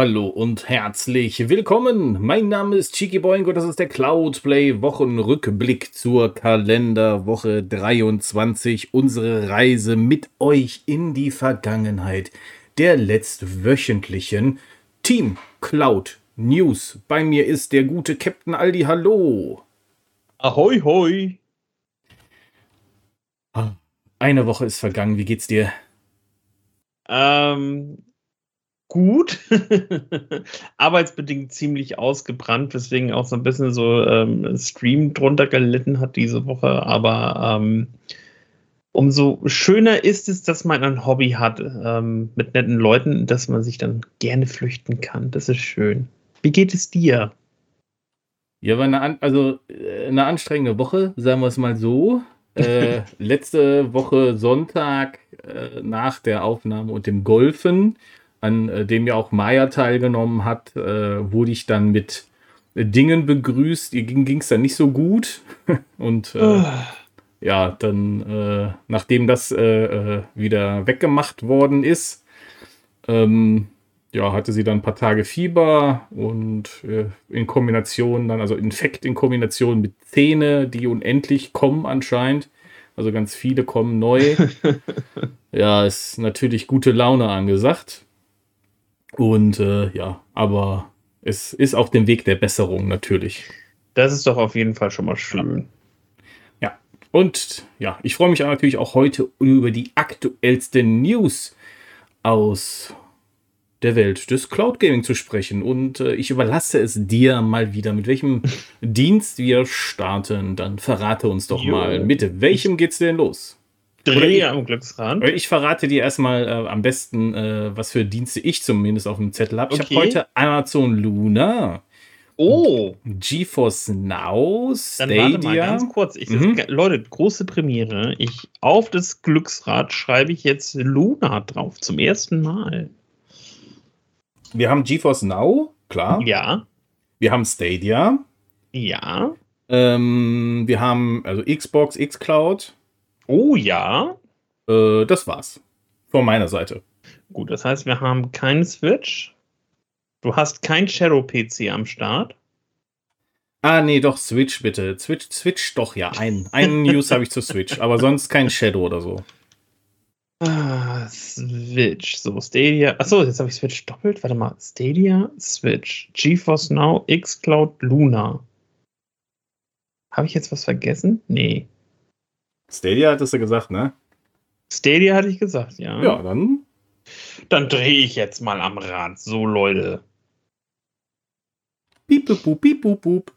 Hallo und herzlich willkommen. Mein Name ist Chiki Boingo, das ist der Cloudplay Wochenrückblick zur Kalenderwoche 23. Unsere Reise mit euch in die Vergangenheit der letztwöchentlichen Team Cloud News. Bei mir ist der gute Captain Aldi. Hallo. Ahoi, hoi. Ah, eine Woche ist vergangen. Wie geht's dir? Ähm, gut. Arbeitsbedingt ziemlich ausgebrannt, weswegen auch so ein bisschen so ähm, Stream drunter gelitten hat diese Woche. Aber ähm, umso schöner ist es, dass man ein Hobby hat ähm, mit netten Leuten, dass man sich dann gerne flüchten kann. Das ist schön. Wie geht es dir? Ja, war eine, also, äh, eine anstrengende Woche, sagen wir es mal so. Äh, letzte Woche Sonntag äh, nach der Aufnahme und dem Golfen an äh, dem ja auch Maya teilgenommen hat, äh, wurde ich dann mit Dingen begrüßt. Ihr ging es dann nicht so gut. Und äh, oh. ja, dann, äh, nachdem das äh, äh, wieder weggemacht worden ist, ähm, ja, hatte sie dann ein paar Tage Fieber und in Kombination dann, also Infekt in Kombination mit Zähne, die unendlich kommen anscheinend. Also ganz viele kommen neu. ja, ist natürlich gute Laune angesagt. Und äh, ja, aber es ist auf dem Weg der Besserung natürlich. Das ist doch auf jeden Fall schon mal schön. Ja, und ja, ich freue mich natürlich auch heute über die aktuellsten News aus der Welt des Cloud Gaming zu sprechen. Und äh, ich überlasse es dir mal wieder, mit welchem Dienst wir starten. Dann verrate uns doch jo. mal, mit welchem geht's denn los? Dreh am Glücksrad. Ich verrate dir erstmal äh, am besten, äh, was für Dienste ich zumindest auf dem Zettel habe. Ich okay. habe heute Amazon Luna. Oh. GeForce Now, Stadia. Dann warte mal ganz kurz. Ich, mhm. Leute, große Premiere. Ich auf das Glücksrad schreibe ich jetzt Luna drauf zum ersten Mal. Wir haben GeForce Now, klar. Ja. Wir haben Stadia. Ja. Ähm, wir haben also Xbox, Xcloud. Oh ja. Äh, das war's. Von meiner Seite. Gut, das heißt, wir haben keinen Switch. Du hast kein Shadow-PC am Start. Ah, nee, doch, Switch bitte. Switch, Switch doch, ja. Ein, einen News habe ich zu Switch, aber sonst kein Shadow oder so. Ah, Switch. So, Stadia. Achso, jetzt habe ich Switch doppelt. Warte mal. Stadia, Switch, GeForce Now, Xcloud, Luna. Habe ich jetzt was vergessen? Nee. Stadia hattest du gesagt, ne? Stadia hatte ich gesagt, ja. Ja, dann. Dann drehe ich jetzt mal am Rad. So, Leute. Piep, piep, piep, piep, piep.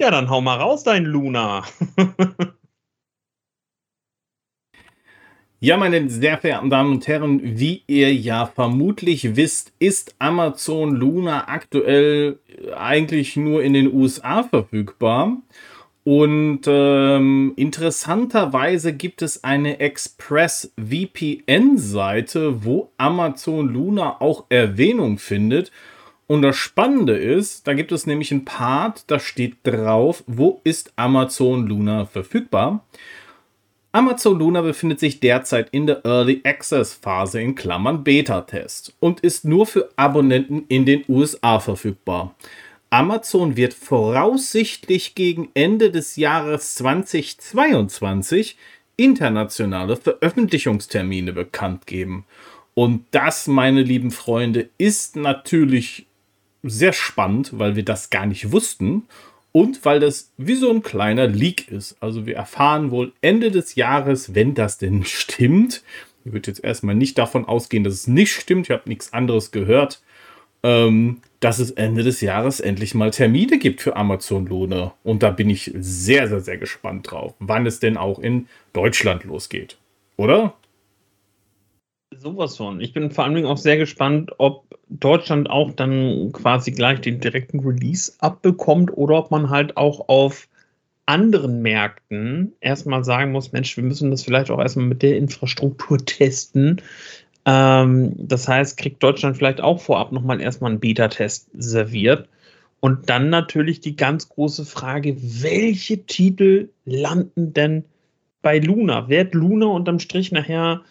Ja, dann hau mal raus, dein Luna. ja, meine sehr verehrten Damen und Herren, wie ihr ja vermutlich wisst, ist Amazon Luna aktuell eigentlich nur in den USA verfügbar. Und ähm, interessanterweise gibt es eine Express VPN-Seite, wo Amazon Luna auch Erwähnung findet. Und das Spannende ist, da gibt es nämlich ein Part, da steht drauf, wo ist Amazon Luna verfügbar. Amazon Luna befindet sich derzeit in der Early Access Phase in Klammern Beta-Test und ist nur für Abonnenten in den USA verfügbar. Amazon wird voraussichtlich gegen Ende des Jahres 2022 internationale Veröffentlichungstermine bekannt geben. Und das, meine lieben Freunde, ist natürlich sehr spannend, weil wir das gar nicht wussten und weil das wie so ein kleiner Leak ist. Also wir erfahren wohl Ende des Jahres, wenn das denn stimmt. Ich würde jetzt erstmal nicht davon ausgehen, dass es nicht stimmt. Ich habe nichts anderes gehört ähm, dass es Ende des Jahres endlich mal Termine gibt für Amazon Lohne. Und da bin ich sehr, sehr, sehr gespannt drauf, wann es denn auch in Deutschland losgeht. Oder? Sowas von. Ich bin vor allen Dingen auch sehr gespannt, ob Deutschland auch dann quasi gleich den direkten Release abbekommt oder ob man halt auch auf anderen Märkten erstmal sagen muss, Mensch, wir müssen das vielleicht auch erstmal mit der Infrastruktur testen. Ähm, das heißt, kriegt Deutschland vielleicht auch vorab nochmal erstmal einen Beta-Test serviert. Und dann natürlich die ganz große Frage, welche Titel landen denn bei Luna? Wird Luna unterm Strich nachher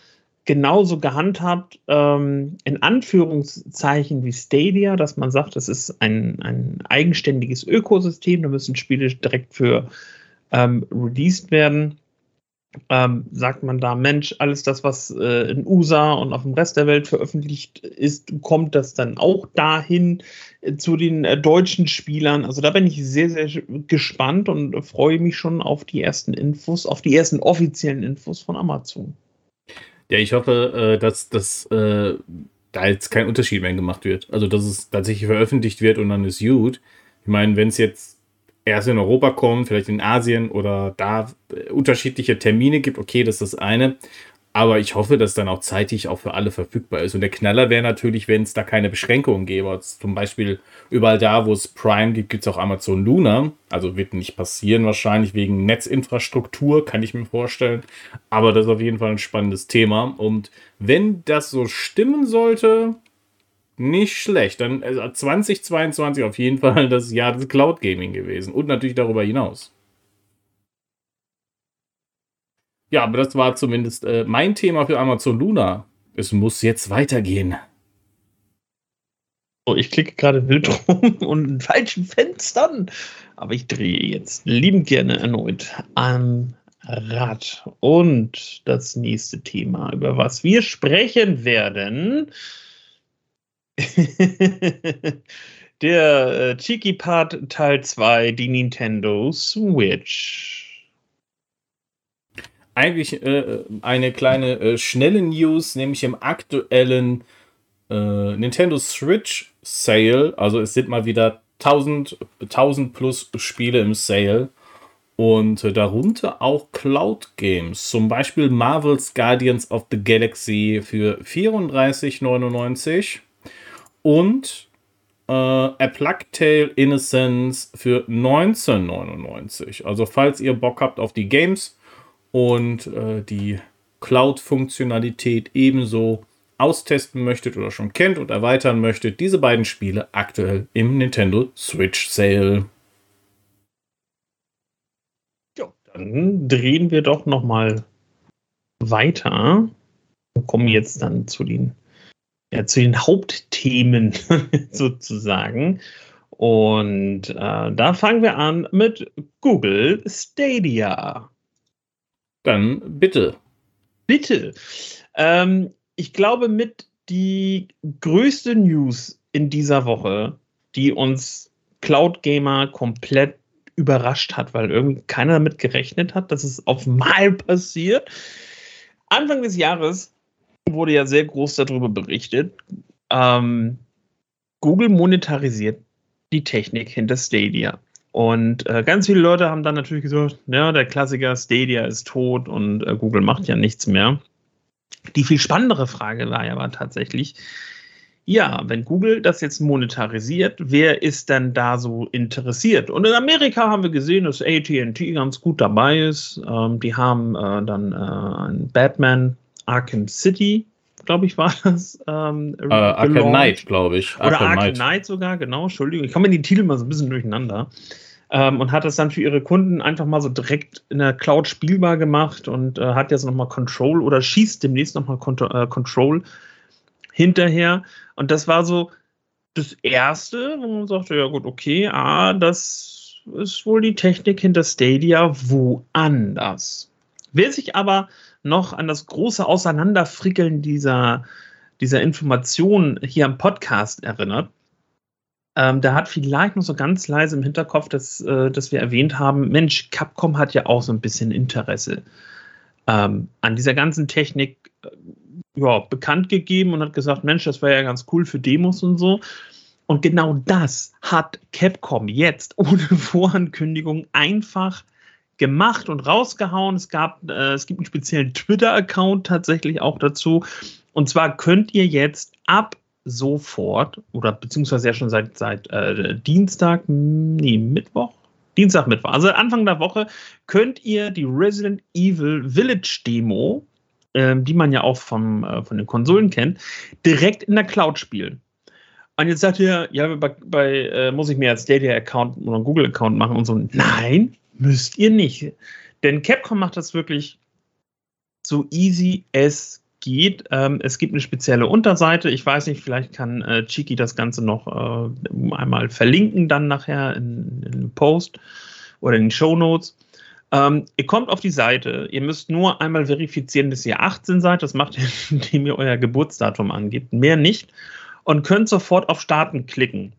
genauso gehandhabt, ähm, in Anführungszeichen wie Stadia, dass man sagt, das ist ein, ein eigenständiges Ökosystem, da müssen Spiele direkt für ähm, released werden. Ähm, sagt man da, Mensch, alles das, was äh, in USA und auf dem Rest der Welt veröffentlicht ist, kommt das dann auch dahin äh, zu den äh, deutschen Spielern? Also da bin ich sehr, sehr gespannt und freue mich schon auf die ersten Infos, auf die ersten offiziellen Infos von Amazon. Ja, ich hoffe, äh, dass, dass äh, da jetzt kein Unterschied mehr gemacht wird. Also, dass es tatsächlich veröffentlicht wird und dann ist gut. Ich meine, wenn es jetzt erst in Europa kommt, vielleicht in Asien oder da äh, unterschiedliche Termine gibt, okay, das ist das eine. Aber ich hoffe, dass dann auch zeitig auch für alle verfügbar ist. Und der Knaller wäre natürlich, wenn es da keine Beschränkungen gäbe. Zum Beispiel überall da, wo es Prime gibt, gibt es auch Amazon Luna. Also wird nicht passieren, wahrscheinlich wegen Netzinfrastruktur, kann ich mir vorstellen. Aber das ist auf jeden Fall ein spannendes Thema. Und wenn das so stimmen sollte, nicht schlecht. Dann also 2022 auf jeden Fall das Jahr des Cloud Gaming gewesen. Und natürlich darüber hinaus. Ja, aber das war zumindest äh, mein Thema für Amazon Luna. Es muss jetzt weitergehen. Oh, ich klicke gerade wild rum und in falschen Fenstern. Aber ich drehe jetzt liebend gerne erneut am Rad. Und das nächste Thema, über was wir sprechen werden. Der äh, Cheeky Part Teil 2, die Nintendo Switch eigentlich äh, eine kleine äh, schnelle News, nämlich im aktuellen äh, Nintendo Switch Sale. Also es sind mal wieder 1000, 1000 plus Spiele im Sale. Und äh, darunter auch Cloud Games, zum Beispiel Marvel's Guardians of the Galaxy für 34,99 und äh, A Plague Tale Innocence für 19,99. Also falls ihr Bock habt auf die Games, und äh, die Cloud-Funktionalität ebenso austesten möchtet oder schon kennt und erweitern möchtet, diese beiden Spiele aktuell im Nintendo Switch Sale. Ja, dann drehen wir doch noch mal weiter und kommen jetzt dann zu den, ja, zu den Hauptthemen sozusagen. Und äh, da fangen wir an mit Google Stadia. Dann bitte. Bitte. Ähm, ich glaube, mit die größte News in dieser Woche, die uns Cloud Gamer komplett überrascht hat, weil irgendwie keiner damit gerechnet hat, dass es auf Mal passiert. Anfang des Jahres wurde ja sehr groß darüber berichtet. Ähm, Google monetarisiert die Technik hinter Stadia. Und äh, ganz viele Leute haben dann natürlich gesagt, ja, der Klassiker Stadia ist tot und äh, Google macht ja nichts mehr. Die viel spannendere Frage war ja aber tatsächlich, ja, wenn Google das jetzt monetarisiert, wer ist denn da so interessiert? Und in Amerika haben wir gesehen, dass ATT ganz gut dabei ist. Ähm, die haben äh, dann äh, ein Batman Arkham City, glaube ich, war das. Ähm, uh, Arkham Knight, glaube ich. Arkham Oder Arkham Knight. Knight sogar, genau, Entschuldigung. Ich komme in die Titel mal so ein bisschen durcheinander ähm, und hat das dann für ihre Kunden einfach mal so direkt in der Cloud spielbar gemacht und äh, hat jetzt nochmal Control oder schießt demnächst nochmal äh, Control hinterher. Und das war so das Erste, wo man sagte, ja gut, okay, ah, das ist wohl die Technik hinter Stadia woanders. Wer sich aber noch an das große Auseinanderfrickeln dieser, dieser Informationen hier am Podcast erinnert, ähm, da hat vielleicht noch so ganz leise im Hinterkopf, dass, äh, dass wir erwähnt haben, Mensch, Capcom hat ja auch so ein bisschen Interesse ähm, an dieser ganzen Technik äh, ja, bekannt gegeben und hat gesagt, Mensch, das wäre ja ganz cool für Demos und so. Und genau das hat Capcom jetzt ohne Vorankündigung einfach gemacht und rausgehauen. Es gab, äh, es gibt einen speziellen Twitter-Account tatsächlich auch dazu. Und zwar könnt ihr jetzt ab sofort oder beziehungsweise ja schon seit, seit äh, Dienstag, nee, Mittwoch, Dienstag, Mittwoch. Also Anfang der Woche könnt ihr die Resident Evil Village Demo, äh, die man ja auch vom, äh, von den Konsolen kennt, direkt in der Cloud spielen. Und jetzt sagt ihr, ja, bei, bei äh, muss ich mir als Stadia-Account oder Google-Account machen und so. Nein, müsst ihr nicht. Denn Capcom macht das wirklich so easy es geht. Ähm, es gibt eine spezielle Unterseite. Ich weiß nicht, vielleicht kann äh, Chiki das Ganze noch äh, einmal verlinken, dann nachher in, in Post oder in den Show Notes. Ähm, ihr kommt auf die Seite, ihr müsst nur einmal verifizieren, dass ihr 18 seid. Das macht ihr, indem ihr euer Geburtsdatum angebt. Mehr nicht und könnt sofort auf Starten klicken.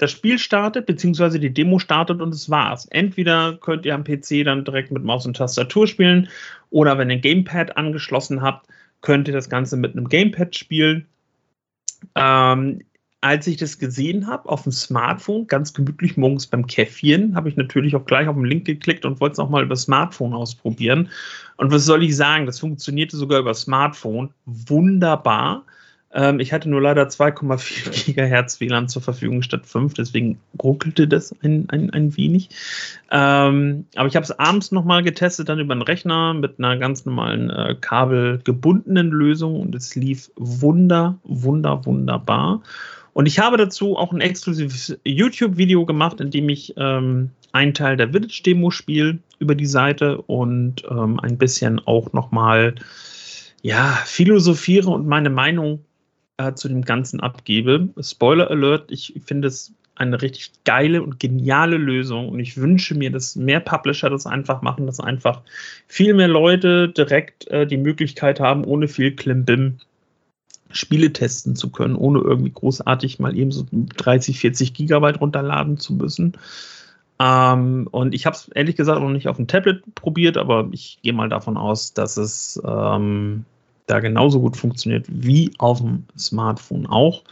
Das Spiel startet, beziehungsweise die Demo startet und es war's. Entweder könnt ihr am PC dann direkt mit Maus und Tastatur spielen oder wenn ihr ein Gamepad angeschlossen habt, könnt ihr das Ganze mit einem Gamepad spielen. Ähm, als ich das gesehen habe auf dem Smartphone, ganz gemütlich morgens beim Käffchen, habe ich natürlich auch gleich auf den Link geklickt und wollte es auch mal über Smartphone ausprobieren. Und was soll ich sagen? Das funktionierte sogar über Smartphone wunderbar. Ähm, ich hatte nur leider 2,4 Gigahertz WLAN zur Verfügung statt 5, deswegen ruckelte das ein, ein, ein wenig. Ähm, aber ich habe es abends nochmal getestet, dann über den Rechner mit einer ganz normalen äh, kabelgebundenen Lösung und es lief wunder, wunder, wunderbar. Und ich habe dazu auch ein exklusives YouTube-Video gemacht, in dem ich ähm, einen Teil der Village-Demo spiele über die Seite und ähm, ein bisschen auch nochmal ja, philosophiere und meine Meinung äh, zu dem Ganzen abgebe. Spoiler Alert, ich finde es eine richtig geile und geniale Lösung und ich wünsche mir, dass mehr Publisher das einfach machen, dass einfach viel mehr Leute direkt äh, die Möglichkeit haben, ohne viel Klimbim Spiele testen zu können, ohne irgendwie großartig mal eben so 30, 40 Gigabyte runterladen zu müssen. Ähm, und ich habe es ehrlich gesagt noch nicht auf dem Tablet probiert, aber ich gehe mal davon aus, dass es ähm, da genauso gut funktioniert wie auf dem Smartphone auch.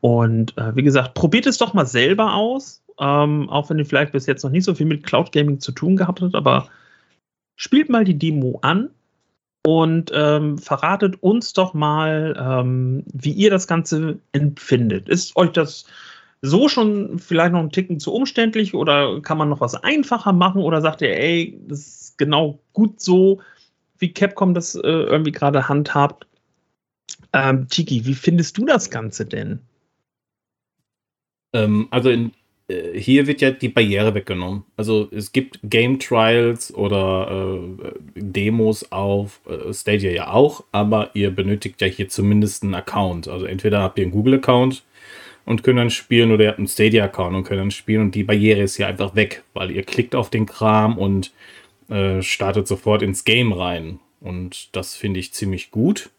Und äh, wie gesagt, probiert es doch mal selber aus. Ähm, auch wenn ihr vielleicht bis jetzt noch nicht so viel mit Cloud Gaming zu tun gehabt habt, aber spielt mal die Demo an und ähm, verratet uns doch mal, ähm, wie ihr das Ganze empfindet. Ist euch das so schon vielleicht noch ein Ticken zu umständlich oder kann man noch was einfacher machen oder sagt ihr, ey, das ist genau gut so, wie Capcom das äh, irgendwie gerade handhabt. Ähm, Tiki, wie findest du das Ganze denn? Ähm, also in, äh, hier wird ja die Barriere weggenommen. Also es gibt Game Trials oder äh, Demos auf äh, Stadia ja auch, aber ihr benötigt ja hier zumindest einen Account. Also entweder habt ihr einen Google-Account und könnt dann spielen oder ihr habt einen Stadia-Account und könnt dann spielen und die Barriere ist hier einfach weg, weil ihr klickt auf den Kram und äh, startet sofort ins Game rein. Und das finde ich ziemlich gut.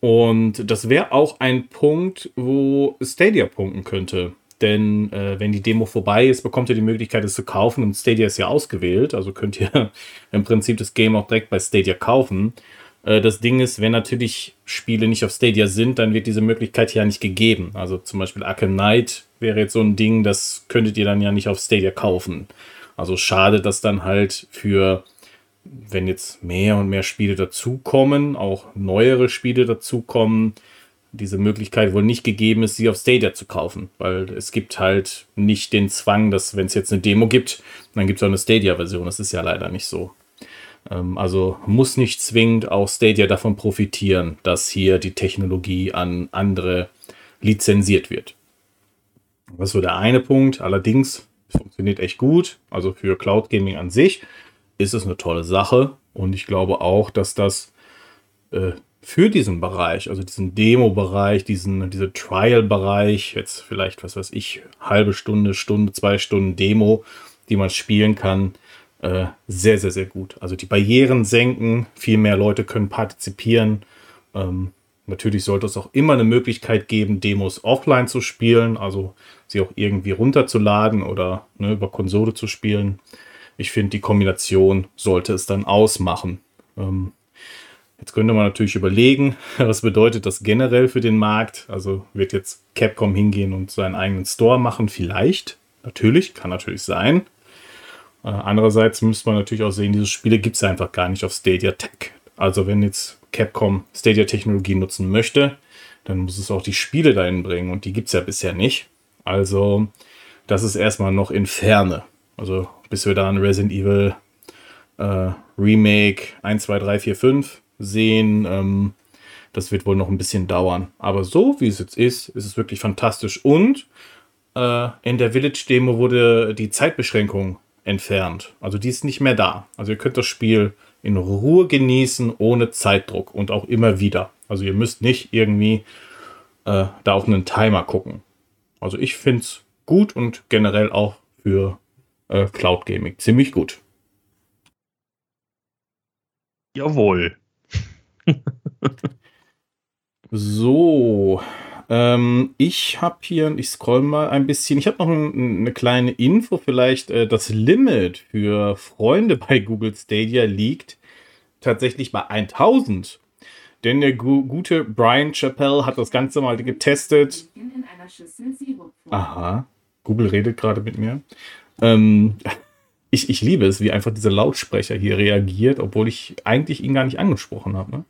Und das wäre auch ein Punkt, wo Stadia punkten könnte. Denn äh, wenn die Demo vorbei ist, bekommt ihr die Möglichkeit, es zu kaufen. Und Stadia ist ja ausgewählt. Also könnt ihr im Prinzip das Game auch direkt bei Stadia kaufen. Äh, das Ding ist, wenn natürlich Spiele nicht auf Stadia sind, dann wird diese Möglichkeit ja nicht gegeben. Also zum Beispiel Arkham Knight wäre jetzt so ein Ding, das könntet ihr dann ja nicht auf Stadia kaufen. Also schade, dass dann halt für, wenn jetzt mehr und mehr Spiele dazukommen, auch neuere Spiele dazukommen, diese Möglichkeit wohl nicht gegeben ist, sie auf Stadia zu kaufen. Weil es gibt halt nicht den Zwang, dass wenn es jetzt eine Demo gibt, dann gibt es auch eine Stadia-Version. Das ist ja leider nicht so. Ähm, also muss nicht zwingend auch Stadia davon profitieren, dass hier die Technologie an andere lizenziert wird. Das ist so der eine Punkt. Allerdings funktioniert echt gut. Also für Cloud Gaming an sich ist es eine tolle Sache. Und ich glaube auch, dass das äh, für diesen Bereich, also diesen Demo-Bereich, diesen diese Trial-Bereich, jetzt vielleicht, was weiß ich, halbe Stunde, Stunde, zwei Stunden Demo, die man spielen kann, äh, sehr, sehr, sehr gut. Also die Barrieren senken, viel mehr Leute können partizipieren. Ähm, Natürlich sollte es auch immer eine Möglichkeit geben, Demos offline zu spielen, also sie auch irgendwie runterzuladen oder ne, über Konsole zu spielen. Ich finde, die Kombination sollte es dann ausmachen. Ähm, jetzt könnte man natürlich überlegen, was bedeutet das generell für den Markt? Also wird jetzt Capcom hingehen und seinen eigenen Store machen? Vielleicht. Natürlich, kann natürlich sein. Äh, andererseits müsste man natürlich auch sehen, diese Spiele gibt es einfach gar nicht auf Stadia Tech. Also wenn jetzt Capcom Stadia-Technologie nutzen möchte, dann muss es auch die Spiele dahin bringen und die gibt es ja bisher nicht. Also das ist erstmal noch in Ferne. Also bis wir da ein Resident Evil äh, Remake 1, 2, 3, 4, 5 sehen, ähm, das wird wohl noch ein bisschen dauern. Aber so wie es jetzt ist, ist es wirklich fantastisch. Und äh, in der Village-Demo wurde die Zeitbeschränkung entfernt. Also die ist nicht mehr da. Also ihr könnt das Spiel in Ruhe genießen, ohne Zeitdruck und auch immer wieder. Also ihr müsst nicht irgendwie äh, da auf einen Timer gucken. Also ich finde es gut und generell auch für äh, Cloud Gaming ziemlich gut. Jawohl. so, ähm, ich habe hier, ich scroll mal ein bisschen, ich habe noch ein, eine kleine Info, vielleicht äh, das Limit für Freunde bei Google Stadia liegt tatsächlich bei 1000. Denn der gu gute Brian Chappell hat das Ganze mal getestet. Aha, Google redet gerade mit mir. Ähm, ich, ich liebe es, wie einfach dieser Lautsprecher hier reagiert, obwohl ich eigentlich ihn gar nicht angesprochen habe. Ne?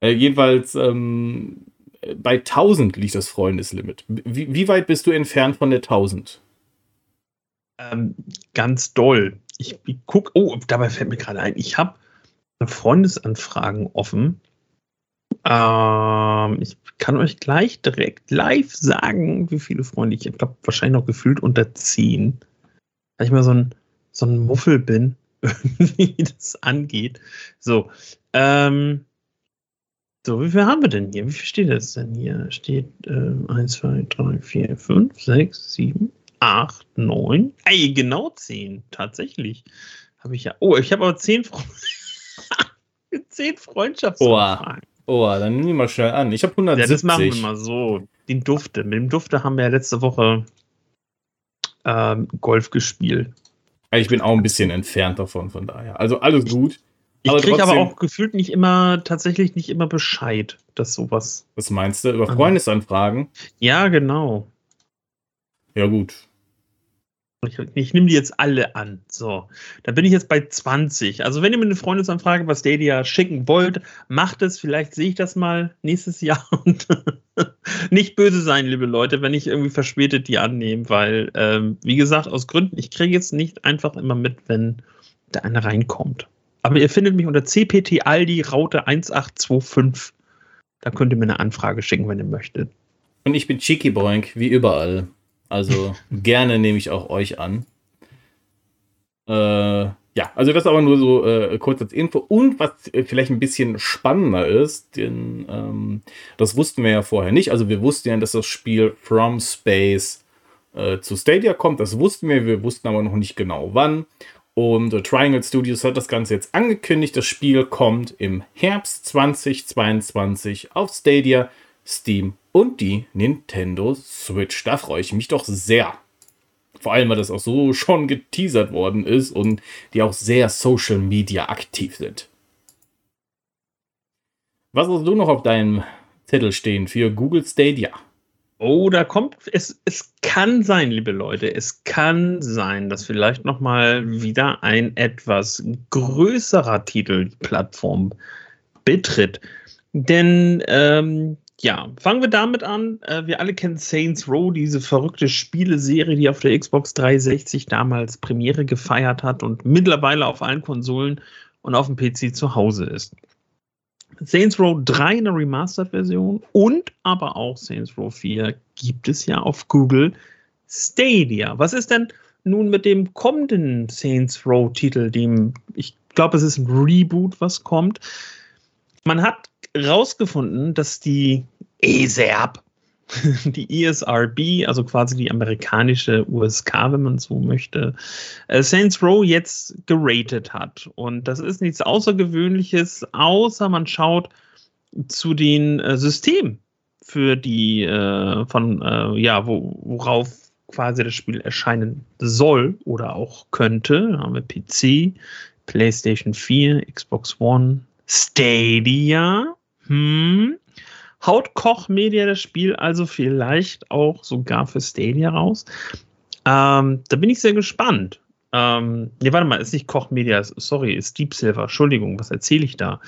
Äh, jedenfalls ähm, bei 1000 liegt das Freundeslimit. Wie, wie weit bist du entfernt von der 1000? Ähm, ganz doll. Ich, ich gucke, oh, dabei fällt mir gerade ein, ich habe Freundesanfragen offen. Ähm, ich kann euch gleich direkt live sagen, wie viele Freunde ich. Ich glaube, wahrscheinlich noch gefühlt unter 10. Weil ich mal so ein, so ein Muffel bin, wie das angeht. So, ähm, so, wie viel haben wir denn hier? Wie viel steht das denn hier? Steht äh, 1, 2, 3, 4, 5, 6, 7, 8, 9. Ey, genau 10. Tatsächlich. Habe ich ja. Oh, ich habe aber 10 Freunde. 10 Freundschaftsanfragen. Oh, dann nimm die mal schnell an. Ich habe 170. Ja, das machen wir mal so. Den Dufte. Mit dem Dufte haben wir ja letzte Woche ähm, Golf gespielt. Ich bin auch ein bisschen entfernt davon, von daher. Also alles gut. Ich kriege aber auch gefühlt nicht immer, tatsächlich nicht immer Bescheid, dass sowas. Was meinst du? Über Freundesanfragen? Ja, genau. Ja, gut. Ich, ich nehme die jetzt alle an. So, da bin ich jetzt bei 20. Also, wenn ihr mir eine Freundesanfrage bei Stadia schicken wollt, macht es. Vielleicht sehe ich das mal nächstes Jahr und nicht böse sein, liebe Leute, wenn ich irgendwie verspätet die annehme, weil, ähm, wie gesagt, aus Gründen, ich kriege jetzt nicht einfach immer mit, wenn da einer reinkommt. Aber ihr findet mich unter CPT Aldi Raute 1825. Da könnt ihr mir eine Anfrage schicken, wenn ihr möchtet. Und ich bin Cheeky Boink, wie überall. Also gerne nehme ich auch euch an. Äh, ja, also das aber nur so äh, kurz als Info. Und was vielleicht ein bisschen spannender ist, denn ähm, das wussten wir ja vorher nicht. Also wir wussten ja, dass das Spiel From Space äh, zu Stadia kommt. Das wussten wir, wir wussten aber noch nicht genau wann. Und Triangle Studios hat das Ganze jetzt angekündigt. Das Spiel kommt im Herbst 2022 auf Stadia, Steam und die Nintendo Switch. Da freue ich mich doch sehr. Vor allem, weil das auch so schon geteasert worden ist und die auch sehr Social Media aktiv sind. Was hast du noch auf deinem Zettel stehen für Google Stadia? Oh, da kommt es. Es kann sein, liebe Leute, es kann sein, dass vielleicht noch mal wieder ein etwas größerer Titel Plattform betritt. Denn ähm, ja, fangen wir damit an. Äh, wir alle kennen Saints Row, diese verrückte Spieleserie, die auf der Xbox 360 damals Premiere gefeiert hat und mittlerweile auf allen Konsolen und auf dem PC zu Hause ist. Saints Row 3 in der Remastered-Version und aber auch Saints Row 4 gibt es ja auf Google Stadia. Was ist denn nun mit dem kommenden Saints Row-Titel, dem ich glaube, es ist ein Reboot, was kommt? Man hat rausgefunden, dass die ESERB, die ESRB, also quasi die amerikanische USK, wenn man so möchte, äh, Saints Row jetzt geratet hat. Und das ist nichts Außergewöhnliches, außer man schaut zu den äh, Systemen, für die äh, von, äh, ja, wo, worauf quasi das Spiel erscheinen soll oder auch könnte. Da haben wir PC, PlayStation 4, Xbox One, Stadia. Hm, Haut Koch Media das Spiel also vielleicht auch sogar für Stadia raus? Ähm, da bin ich sehr gespannt. Ähm, ne, warte mal, ist nicht Koch Media, sorry, ist Deep Silver. Entschuldigung, was erzähle ich da?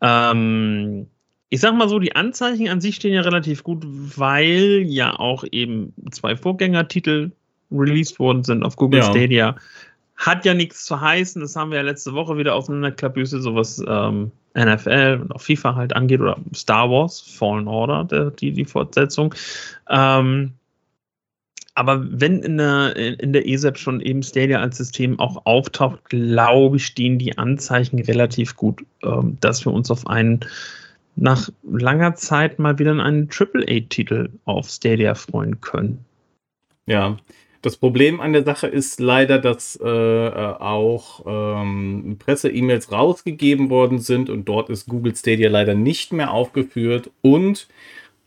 Ähm, ich sag mal so, die Anzeichen an sich stehen ja relativ gut, weil ja auch eben zwei Vorgängertitel released worden sind auf Google ja. Stadia. Hat ja nichts zu heißen, das haben wir ja letzte Woche wieder auseinanderklabüse, sowas ähm, NFL und auch FIFA halt angeht oder Star Wars, Fallen Order, der, die, die Fortsetzung. Ähm, aber wenn in der, in der ESEP schon eben Stadia als System auch auftaucht, glaube ich, stehen die Anzeichen relativ gut, ähm, dass wir uns auf einen nach langer Zeit mal wieder einen AAA-Titel auf Stadia freuen können. Ja, das Problem an der Sache ist leider, dass äh, äh, auch ähm, Presse-E-Mails rausgegeben worden sind und dort ist Google Stadia leider nicht mehr aufgeführt. Und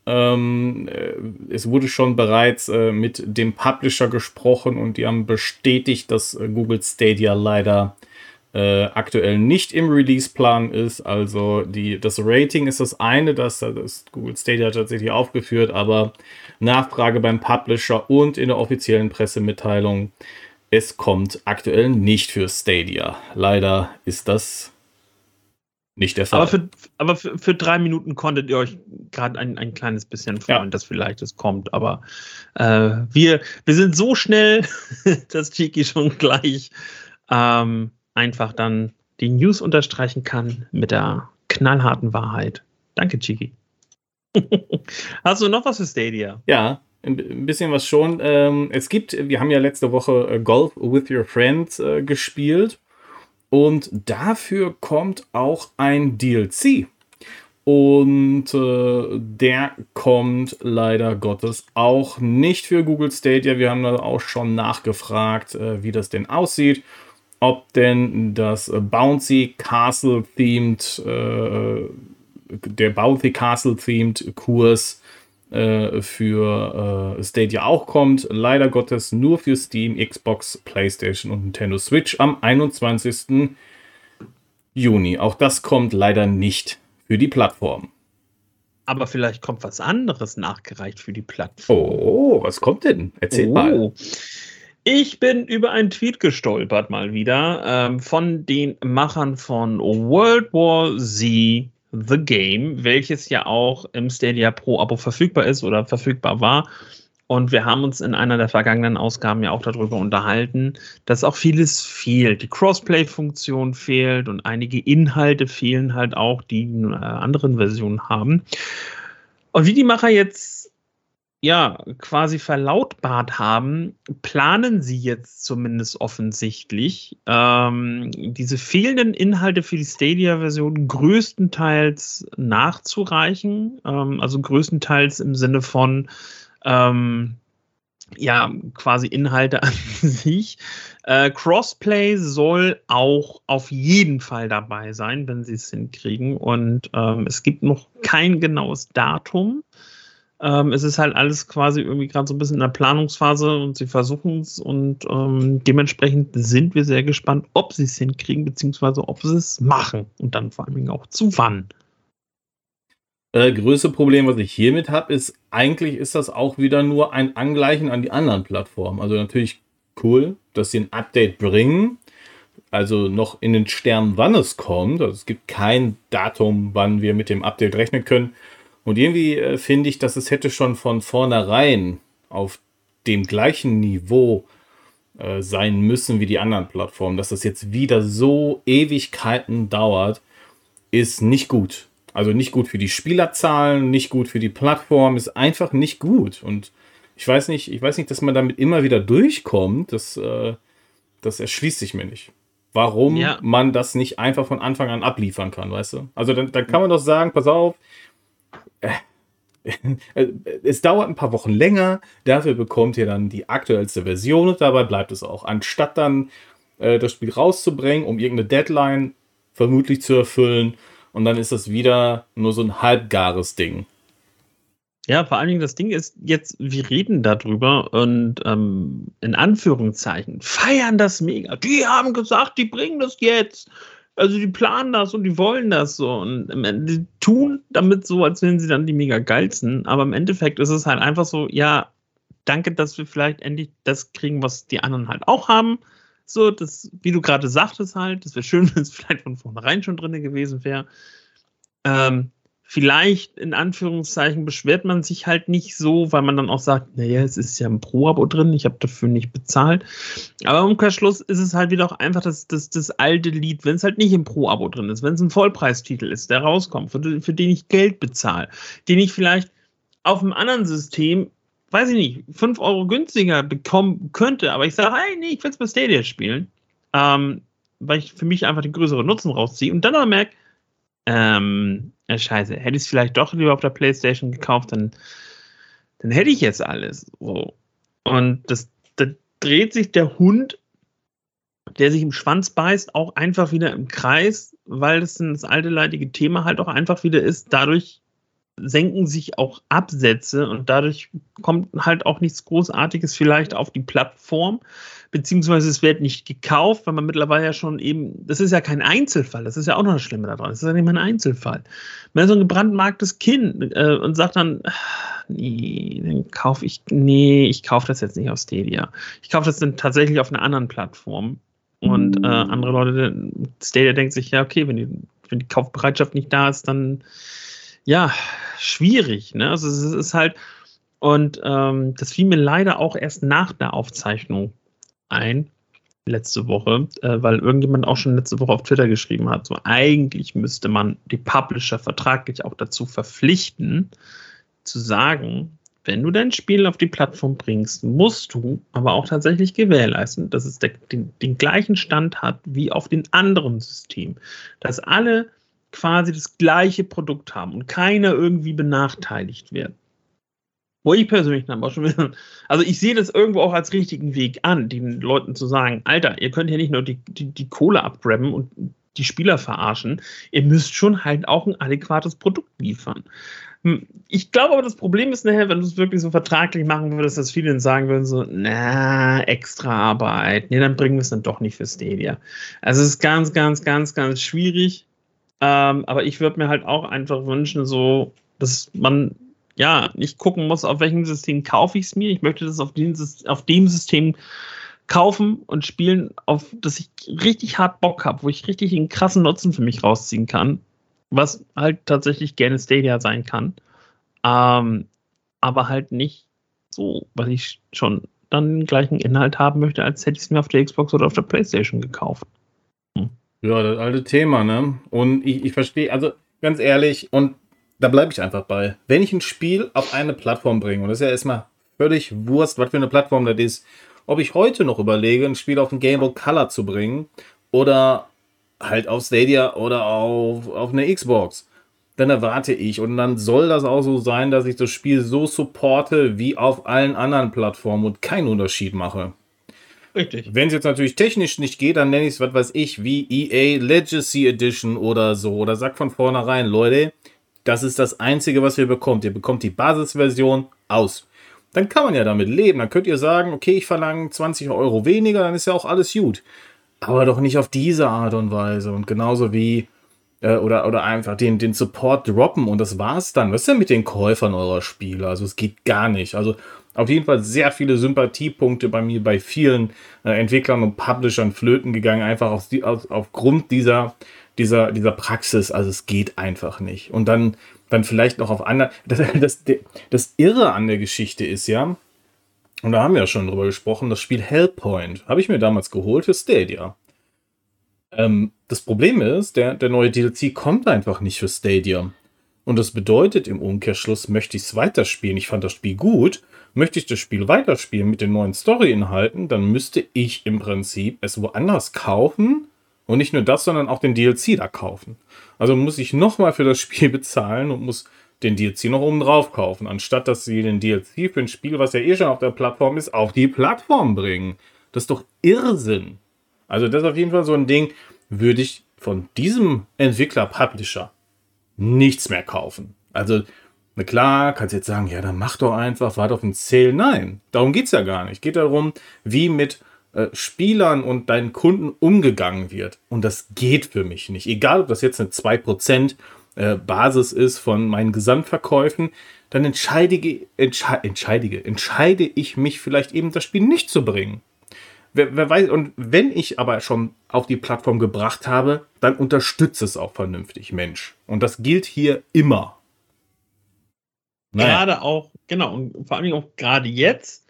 ähm, äh, es wurde schon bereits äh, mit dem Publisher gesprochen und die haben bestätigt, dass äh, Google Stadia leider äh, aktuell nicht im Release-Plan ist. Also die, das Rating ist das eine, das, das Google Stadia tatsächlich aufgeführt, aber Nachfrage beim Publisher und in der offiziellen Pressemitteilung, es kommt aktuell nicht für Stadia. Leider ist das nicht der Fall. Aber für, aber für, für drei Minuten konntet ihr euch gerade ein, ein kleines bisschen freuen, ja. dass vielleicht es kommt. Aber äh, wir, wir sind so schnell, dass Chiki schon gleich ähm, einfach dann die News unterstreichen kann mit der knallharten Wahrheit. Danke, Chiki. Hast du noch was für Stadia? Ja, ein bisschen was schon. Ähm, es gibt, wir haben ja letzte Woche äh, Golf with Your Friends äh, gespielt und dafür kommt auch ein DLC. Und äh, der kommt leider Gottes auch nicht für Google Stadia. Wir haben da auch schon nachgefragt, wie das denn aussieht ob denn das Bouncy Castle themed, äh, der Bouncy Castle themed Kurs äh, für äh, Stadia auch kommt. Leider Gottes nur für Steam, Xbox, PlayStation und Nintendo Switch am 21. Juni. Auch das kommt leider nicht für die Plattform. Aber vielleicht kommt was anderes nachgereicht für die Plattform. Oh, was kommt denn? Erzähl oh. mal. Ich bin über einen Tweet gestolpert mal wieder ähm, von den Machern von World War Z The Game, welches ja auch im Stadia Pro Abo verfügbar ist oder verfügbar war. Und wir haben uns in einer der vergangenen Ausgaben ja auch darüber unterhalten, dass auch vieles fehlt. Die Crossplay-Funktion fehlt und einige Inhalte fehlen halt auch, die äh, anderen Versionen haben. Und wie die Macher jetzt ja, quasi verlautbart haben, planen sie jetzt zumindest offensichtlich, ähm, diese fehlenden Inhalte für die Stadia-Version größtenteils nachzureichen. Ähm, also größtenteils im Sinne von, ähm, ja, quasi Inhalte an sich. Äh, Crossplay soll auch auf jeden Fall dabei sein, wenn sie es hinkriegen. Und ähm, es gibt noch kein genaues Datum. Ähm, es ist halt alles quasi irgendwie gerade so ein bisschen in der Planungsphase und sie versuchen es und ähm, dementsprechend sind wir sehr gespannt, ob sie es hinkriegen, beziehungsweise ob sie es machen und dann vor allem auch zu wann. Äh, größte Problem, was ich hiermit habe, ist, eigentlich ist das auch wieder nur ein Angleichen an die anderen Plattformen. Also natürlich cool, dass sie ein Update bringen. Also noch in den Sternen, wann es kommt. Also es gibt kein Datum, wann wir mit dem Update rechnen können. Und irgendwie äh, finde ich, dass es hätte schon von vornherein auf dem gleichen Niveau äh, sein müssen wie die anderen Plattformen. Dass das jetzt wieder so Ewigkeiten dauert, ist nicht gut. Also nicht gut für die Spielerzahlen, nicht gut für die Plattform, ist einfach nicht gut. Und ich weiß nicht, ich weiß nicht, dass man damit immer wieder durchkommt. Das, äh, das erschließt sich mir nicht. Warum ja. man das nicht einfach von Anfang an abliefern kann, weißt du? Also dann, dann kann man doch sagen, pass auf, es dauert ein paar Wochen länger, dafür bekommt ihr dann die aktuellste Version und dabei bleibt es auch. Anstatt dann äh, das Spiel rauszubringen, um irgendeine Deadline vermutlich zu erfüllen und dann ist das wieder nur so ein halbgares Ding. Ja, vor allen Dingen das Ding ist jetzt, wir reden darüber und ähm, in Anführungszeichen feiern das mega. Die haben gesagt, die bringen das jetzt also die planen das und die wollen das so und die tun damit so, als wären sie dann die mega geilsten. Aber im Endeffekt ist es halt einfach so, ja, danke, dass wir vielleicht endlich das kriegen, was die anderen halt auch haben. So, das, wie du gerade sagtest halt, das wäre schön, wenn es vielleicht von vornherein schon drin gewesen wäre. Ähm, Vielleicht in Anführungszeichen beschwert man sich halt nicht so, weil man dann auch sagt, naja, es ist ja ein Pro-Abo drin, ich habe dafür nicht bezahlt. Aber im Umkehrschluss ist es halt wieder auch einfach das, das, das alte Lied, wenn es halt nicht im Pro-Abo drin ist, wenn es ein Vollpreistitel ist, der rauskommt, für, für den ich Geld bezahle, den ich vielleicht auf einem anderen System, weiß ich nicht, 5 Euro günstiger bekommen könnte, aber ich sage, hey, nee, ich will es bei Stadia spielen, ähm, weil ich für mich einfach den größeren Nutzen rausziehe und dann aber merke, ähm, ja, scheiße, hätte ich es vielleicht doch lieber auf der Playstation gekauft, dann, dann hätte ich jetzt alles. So. Und das, da dreht sich der Hund, der sich im Schwanz beißt, auch einfach wieder im Kreis, weil das, das alte leidige Thema halt auch einfach wieder ist. Dadurch senken sich auch Absätze und dadurch kommt halt auch nichts Großartiges vielleicht auf die Plattform, beziehungsweise es wird nicht gekauft, weil man mittlerweile ja schon eben, das ist ja kein Einzelfall, das ist ja auch noch das Schlimme daran, das ist ja nicht mal ein Einzelfall. Wenn so ein gebrandmarktes Kind äh, und sagt dann, nee, dann kaufe ich, nee, ich kaufe das jetzt nicht auf Stadia. Ich kaufe das dann tatsächlich auf einer anderen Plattform. Und äh, andere Leute, Stadia denkt sich, ja, okay, wenn die, wenn die Kaufbereitschaft nicht da ist, dann ja, schwierig. Ne? Also es ist halt, und ähm, das fiel mir leider auch erst nach der Aufzeichnung ein, letzte Woche, äh, weil irgendjemand auch schon letzte Woche auf Twitter geschrieben hat, so eigentlich müsste man die Publisher vertraglich auch dazu verpflichten, zu sagen, wenn du dein Spiel auf die Plattform bringst, musst du aber auch tatsächlich gewährleisten, dass es der, den, den gleichen Stand hat wie auf den anderen Systemen. Dass alle quasi das gleiche Produkt haben und keiner irgendwie benachteiligt wird. Wo ich persönlich dann auch schon wieder, also ich sehe das irgendwo auch als richtigen Weg an, den Leuten zu sagen, Alter, ihr könnt hier nicht nur die, die, die Kohle abgrabben und die Spieler verarschen, ihr müsst schon halt auch ein adäquates Produkt liefern. Hm, ich glaube aber, das Problem ist nachher, wenn du es wirklich so vertraglich machen würdest, dass viele dann sagen würden, so, na, extra Arbeit, nee, dann bringen wir es dann doch nicht für Stadia. Also es ist ganz, ganz, ganz, ganz schwierig. Ähm, aber ich würde mir halt auch einfach wünschen, so, dass man ja nicht gucken muss, auf welchem System kaufe ich es mir. Ich möchte das auf dem, auf dem System kaufen und spielen, auf das ich richtig hart Bock habe, wo ich richtig einen krassen Nutzen für mich rausziehen kann, was halt tatsächlich gerne Stadia sein kann. Ähm, aber halt nicht so, weil ich schon dann den gleichen Inhalt haben möchte, als hätte ich es mir auf der Xbox oder auf der Playstation gekauft. Ja, das alte Thema, ne? Und ich, ich verstehe, also ganz ehrlich, und da bleibe ich einfach bei. Wenn ich ein Spiel auf eine Plattform bringe, und das ist ja erstmal völlig Wurst, was für eine Plattform das ist, ob ich heute noch überlege, ein Spiel auf den Game Boy Color zu bringen oder halt auf Stadia oder auf, auf eine Xbox, dann erwarte ich und dann soll das auch so sein, dass ich das Spiel so supporte wie auf allen anderen Plattformen und keinen Unterschied mache. Richtig. Wenn es jetzt natürlich technisch nicht geht, dann nenne ich es, was weiß ich, wie EA Legacy Edition oder so. Oder sag von vornherein, Leute, das ist das Einzige, was ihr bekommt. Ihr bekommt die Basisversion aus. Dann kann man ja damit leben. Dann könnt ihr sagen, okay, ich verlange 20 Euro weniger, dann ist ja auch alles gut. Aber doch nicht auf diese Art und Weise. Und genauso wie, äh, oder, oder einfach den, den Support droppen und das war's dann. Was ist denn mit den Käufern eurer Spiele? Also es geht gar nicht. Also auf jeden Fall sehr viele Sympathiepunkte bei mir, bei vielen äh, Entwicklern und Publishern flöten gegangen, einfach auf die, auf, aufgrund dieser, dieser, dieser Praxis. Also es geht einfach nicht. Und dann, dann vielleicht noch auf andere. Das, das, das Irre an der Geschichte ist ja, und da haben wir ja schon drüber gesprochen, das Spiel Hellpoint habe ich mir damals geholt für Stadia. Ähm, das Problem ist, der, der neue DLC kommt einfach nicht für Stadia. Und das bedeutet im Umkehrschluss, möchte ich es weiterspielen. Ich fand das Spiel gut, Möchte ich das Spiel weiterspielen mit den neuen Story-Inhalten, dann müsste ich im Prinzip es woanders kaufen und nicht nur das, sondern auch den DLC da kaufen. Also muss ich nochmal für das Spiel bezahlen und muss den DLC noch oben drauf kaufen, anstatt dass sie den DLC für ein Spiel, was ja eh schon auf der Plattform ist, auf die Plattform bringen. Das ist doch Irrsinn. Also das ist auf jeden Fall so ein Ding, würde ich von diesem Entwickler-Publisher nichts mehr kaufen. Also na klar, kannst jetzt sagen, ja, dann mach doch einfach, warte auf den Sale. Nein, darum geht es ja gar nicht. Geht darum, wie mit äh, Spielern und deinen Kunden umgegangen wird. Und das geht für mich nicht. Egal, ob das jetzt eine 2% äh, Basis ist von meinen Gesamtverkäufen, dann entscheide, entsche entscheide, entscheide ich mich vielleicht eben, das Spiel nicht zu bringen. Wer, wer weiß, und wenn ich aber schon auf die Plattform gebracht habe, dann unterstütze es auch vernünftig, Mensch. Und das gilt hier immer. Naja. Gerade auch, genau, und vor allem auch gerade jetzt,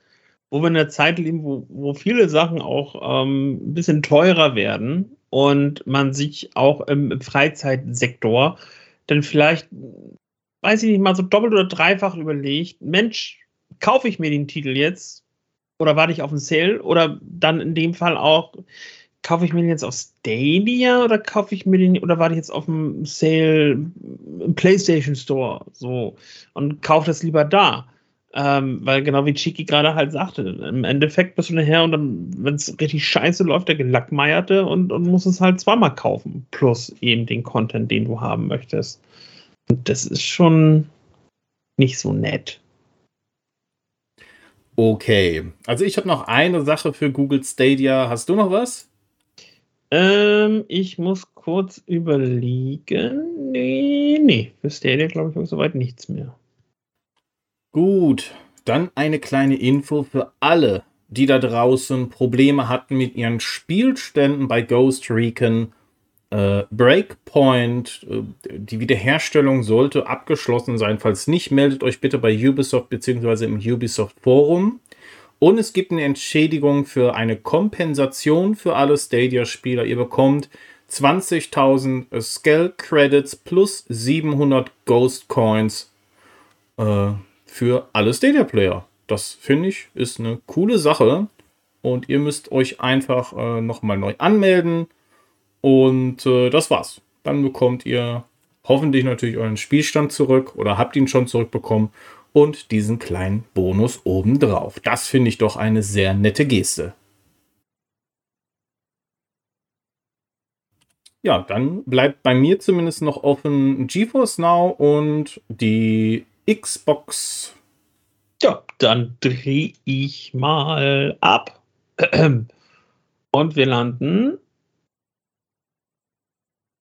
wo wir in einer Zeit leben, wo, wo viele Sachen auch ähm, ein bisschen teurer werden und man sich auch im Freizeitsektor dann vielleicht, weiß ich nicht mal, so doppelt oder dreifach überlegt, Mensch, kaufe ich mir den Titel jetzt oder warte ich auf einen Sale oder dann in dem Fall auch, kaufe ich mir den jetzt auf Stadia oder kaufe ich mir den oder warte ich jetzt auf einen Sale im PlayStation Store so und kaufe das lieber da? Ähm, weil genau wie Chiki gerade halt sagte, im Endeffekt bist du nachher und dann, wenn es richtig scheiße läuft, der Gelackmeierte und, und muss es halt zweimal kaufen. Plus eben den Content, den du haben möchtest. Und das ist schon nicht so nett. Okay. Also ich habe noch eine Sache für Google Stadia. Hast du noch was? Ähm, ich muss kurz überlegen. Nee, nee. Für Stadia glaube ich soweit nichts mehr. Gut, dann eine kleine Info für alle, die da draußen Probleme hatten mit ihren Spielständen bei Ghost Recon. Äh, Breakpoint, äh, die Wiederherstellung sollte abgeschlossen sein. Falls nicht, meldet euch bitte bei Ubisoft bzw. im Ubisoft Forum. Und es gibt eine Entschädigung für eine Kompensation für alle Stadia-Spieler. Ihr bekommt 20.000 Scale Credits plus 700 Ghost Coins äh, für alle Stadia-Player. Das finde ich ist eine coole Sache. Und ihr müsst euch einfach äh, nochmal neu anmelden. Und äh, das war's. Dann bekommt ihr hoffentlich natürlich euren Spielstand zurück oder habt ihn schon zurückbekommen und diesen kleinen Bonus obendrauf. Das finde ich doch eine sehr nette Geste. Ja, dann bleibt bei mir zumindest noch offen GeForce Now und die Xbox. Ja, dann drehe ich mal ab. Und wir landen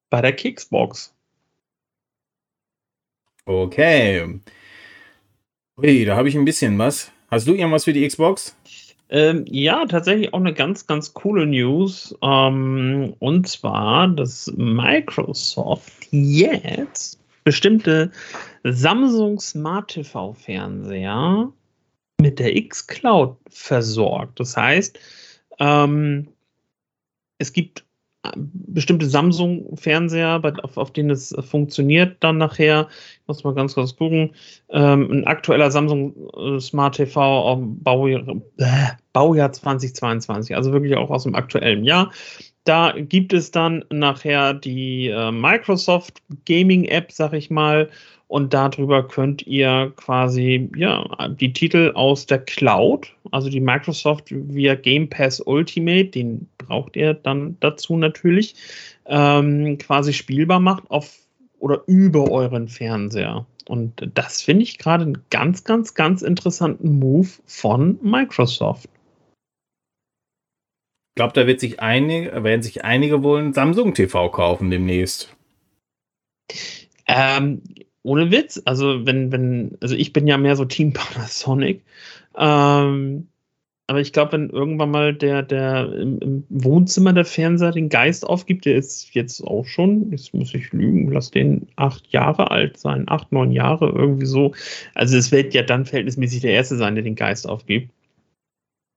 bei der Kicksbox. Okay. Ui, da habe ich ein bisschen was. Hast du irgendwas für die Xbox? Ähm, ja, tatsächlich auch eine ganz, ganz coole News. Ähm, und zwar, dass Microsoft jetzt bestimmte Samsung Smart TV Fernseher mit der X-Cloud versorgt. Das heißt, ähm, es gibt bestimmte Samsung-Fernseher, auf, auf, denen es funktioniert dann nachher. Ich muss mal ganz kurz gucken. Ähm, ein aktueller Samsung äh, Smart TV Baujahr, äh, Baujahr 2022, also wirklich auch aus dem aktuellen Jahr. Da gibt es dann nachher die äh, Microsoft Gaming App, sag ich mal, und darüber könnt ihr quasi ja, die Titel aus der Cloud, also die Microsoft via Game Pass Ultimate, den braucht ihr dann dazu natürlich, ähm, quasi spielbar macht auf oder über euren Fernseher. Und das finde ich gerade einen ganz, ganz, ganz interessanten Move von Microsoft. Ich glaube, da wird sich einige, werden sich einige wohl ein Samsung TV kaufen demnächst. Ähm, ohne Witz, also wenn, wenn, also ich bin ja mehr so Team Panasonic, ähm, aber ich glaube, wenn irgendwann mal der, der im, im, Wohnzimmer der Fernseher den Geist aufgibt, der ist jetzt auch schon, jetzt muss ich lügen, lass den acht Jahre alt sein, acht, neun Jahre, irgendwie so. Also es wird ja dann verhältnismäßig der Erste sein, der den Geist aufgibt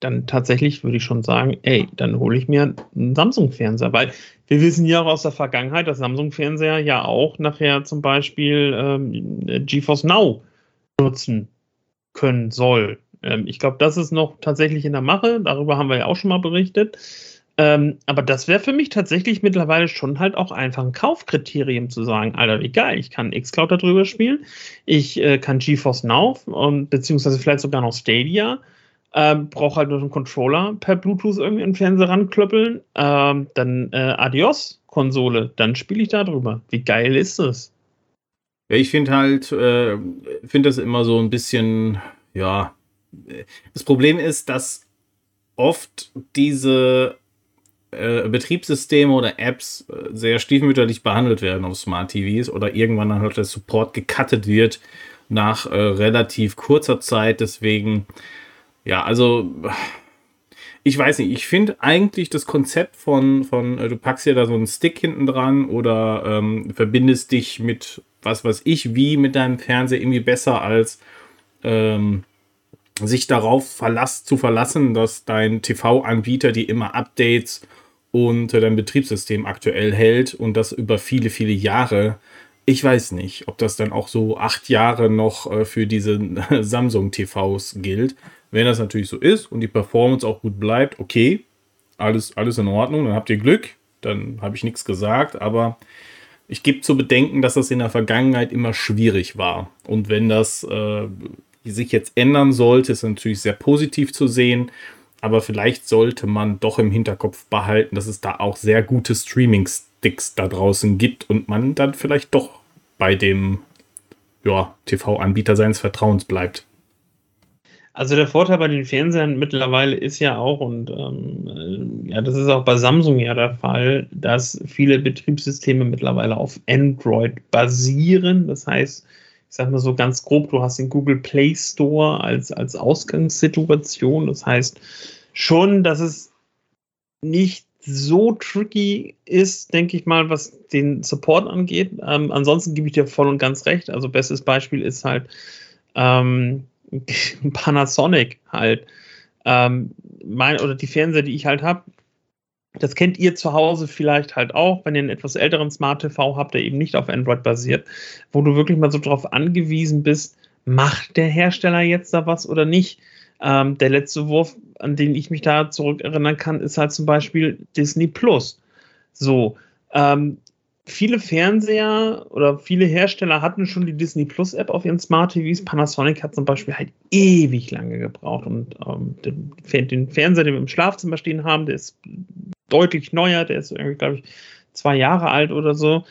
dann tatsächlich würde ich schon sagen, ey, dann hole ich mir einen Samsung-Fernseher, weil wir wissen ja auch aus der Vergangenheit, dass Samsung-Fernseher ja auch nachher zum Beispiel ähm, GeForce Now nutzen können soll. Ähm, ich glaube, das ist noch tatsächlich in der Mache, darüber haben wir ja auch schon mal berichtet. Ähm, aber das wäre für mich tatsächlich mittlerweile schon halt auch einfach ein Kaufkriterium zu sagen, Alter, wie geil, ich kann Xcloud darüber spielen, ich äh, kann GeForce Now und beziehungsweise vielleicht sogar noch Stadia ähm, brauche halt nur einen Controller per Bluetooth irgendwie in den Fernseher ranklöppeln. Ähm, dann äh, Adios, Konsole. Dann spiele ich da drüber. Wie geil ist das? Ja, ich finde halt, äh, finde das immer so ein bisschen, ja. Das Problem ist, dass oft diese äh, Betriebssysteme oder Apps äh, sehr stiefmütterlich behandelt werden auf Smart TVs oder irgendwann dann halt der Support gecuttet wird nach äh, relativ kurzer Zeit. Deswegen ja, also ich weiß nicht, ich finde eigentlich das Konzept von, von, äh, du packst ja da so einen Stick hinten dran oder ähm, verbindest dich mit was weiß ich wie mit deinem Fernseher irgendwie besser als ähm, sich darauf verlass, zu verlassen, dass dein TV-Anbieter dir immer Updates und äh, dein Betriebssystem aktuell hält und das über viele, viele Jahre. Ich weiß nicht, ob das dann auch so acht Jahre noch äh, für diese Samsung-TVs gilt. Wenn das natürlich so ist und die Performance auch gut bleibt, okay, alles, alles in Ordnung, dann habt ihr Glück, dann habe ich nichts gesagt, aber ich gebe zu bedenken, dass das in der Vergangenheit immer schwierig war. Und wenn das äh, sich jetzt ändern sollte, ist natürlich sehr positiv zu sehen. Aber vielleicht sollte man doch im Hinterkopf behalten, dass es da auch sehr gute Streaming-Sticks da draußen gibt und man dann vielleicht doch bei dem ja, TV-Anbieter seines Vertrauens bleibt. Also der Vorteil bei den Fernsehern mittlerweile ist ja auch, und ähm, ja, das ist auch bei Samsung ja der Fall, dass viele Betriebssysteme mittlerweile auf Android basieren. Das heißt, ich sag mal so ganz grob, du hast den Google Play Store als, als Ausgangssituation. Das heißt schon, dass es nicht so tricky ist, denke ich mal, was den Support angeht. Ähm, ansonsten gebe ich dir voll und ganz recht. Also bestes Beispiel ist halt ähm, Panasonic halt. Ähm, mein, oder die Fernseher, die ich halt habe, das kennt ihr zu Hause vielleicht halt auch, wenn ihr einen etwas älteren Smart TV habt, der eben nicht auf Android basiert, wo du wirklich mal so drauf angewiesen bist, macht der Hersteller jetzt da was oder nicht? Ähm, der letzte Wurf, an den ich mich da zurückerinnern kann, ist halt zum Beispiel Disney Plus. So, ähm, viele Fernseher oder viele Hersteller hatten schon die Disney Plus App auf ihren Smart TVs. Panasonic hat zum Beispiel halt ewig lange gebraucht und ähm, den, Fernseher, den wir im Schlafzimmer stehen haben, der ist deutlich neuer, der ist irgendwie, glaube ich, zwei Jahre alt oder so.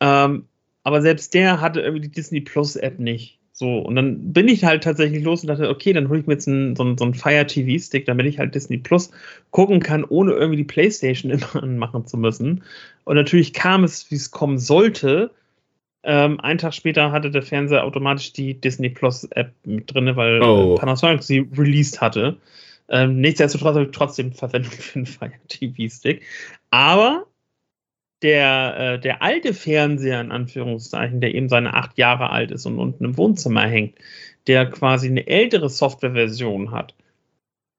Ähm, aber selbst der hatte irgendwie die Disney Plus App nicht. So, und dann bin ich halt tatsächlich los und dachte, okay, dann hole ich mir jetzt einen, so, einen, so einen Fire TV-Stick, damit ich halt Disney Plus gucken kann, ohne irgendwie die Playstation immer anmachen zu müssen. Und natürlich kam es, wie es kommen sollte. Ähm, einen Tag später hatte der Fernseher automatisch die Disney Plus App mit drin, weil oh. Panasonic sie released hatte. Ähm, nichtsdestotrotz habe ich trotzdem Verwendung für einen Fire TV-Stick. Aber der, äh, der alte Fernseher, in Anführungszeichen, der eben seine acht Jahre alt ist und unten im Wohnzimmer hängt, der quasi eine ältere Softwareversion hat,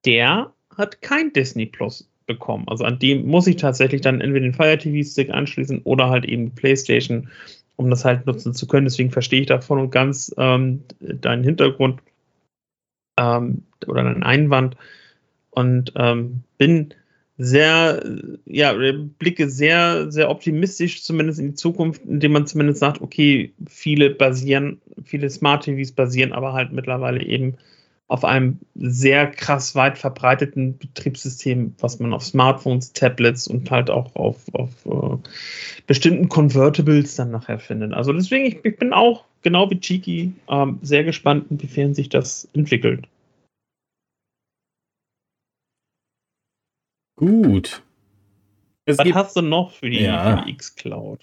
der hat kein Disney Plus bekommen. Also an dem muss ich tatsächlich dann entweder den Fire TV Stick anschließen oder halt eben die PlayStation, um das halt nutzen zu können. Deswegen verstehe ich davon und ganz ähm, deinen Hintergrund ähm, oder deinen Einwand und ähm, bin sehr, ja, blicke sehr, sehr optimistisch zumindest in die Zukunft, indem man zumindest sagt, okay, viele basieren, viele Smart TVs basieren aber halt mittlerweile eben auf einem sehr krass weit verbreiteten Betriebssystem, was man auf Smartphones, Tablets und halt auch auf, auf uh, bestimmten Convertibles dann nachher findet. Also deswegen, ich, ich bin auch, genau wie Chiki, ähm, sehr gespannt, inwiefern sich das entwickelt. Gut. Es Was gibt, hast du noch für die, ja. die X-Cloud?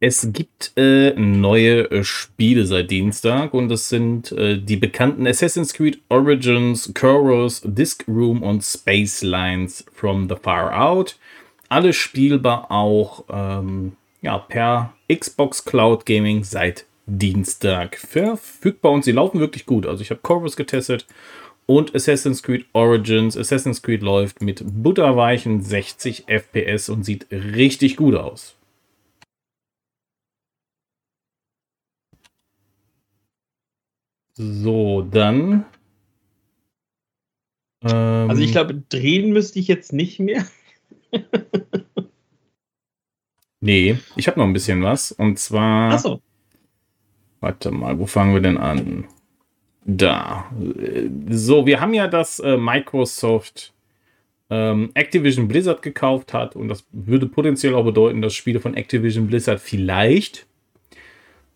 Es gibt äh, neue äh, Spiele seit Dienstag und es sind äh, die bekannten Assassin's Creed Origins, Chorus, Disc Room und Space Lines from the Far Out. Alle spielbar auch ähm, ja, per Xbox Cloud Gaming seit Dienstag verfügbar und sie laufen wirklich gut. Also ich habe Chorus getestet und Assassin's Creed Origins. Assassin's Creed läuft mit butterweichen 60 FPS und sieht richtig gut aus. So, dann. Ähm, also ich glaube, drehen müsste ich jetzt nicht mehr. nee, ich habe noch ein bisschen was. Und zwar. Achso. Warte mal, wo fangen wir denn an? Da. So, wir haben ja das äh, Microsoft ähm, Activision Blizzard gekauft hat und das würde potenziell auch bedeuten, dass Spiele von Activision Blizzard vielleicht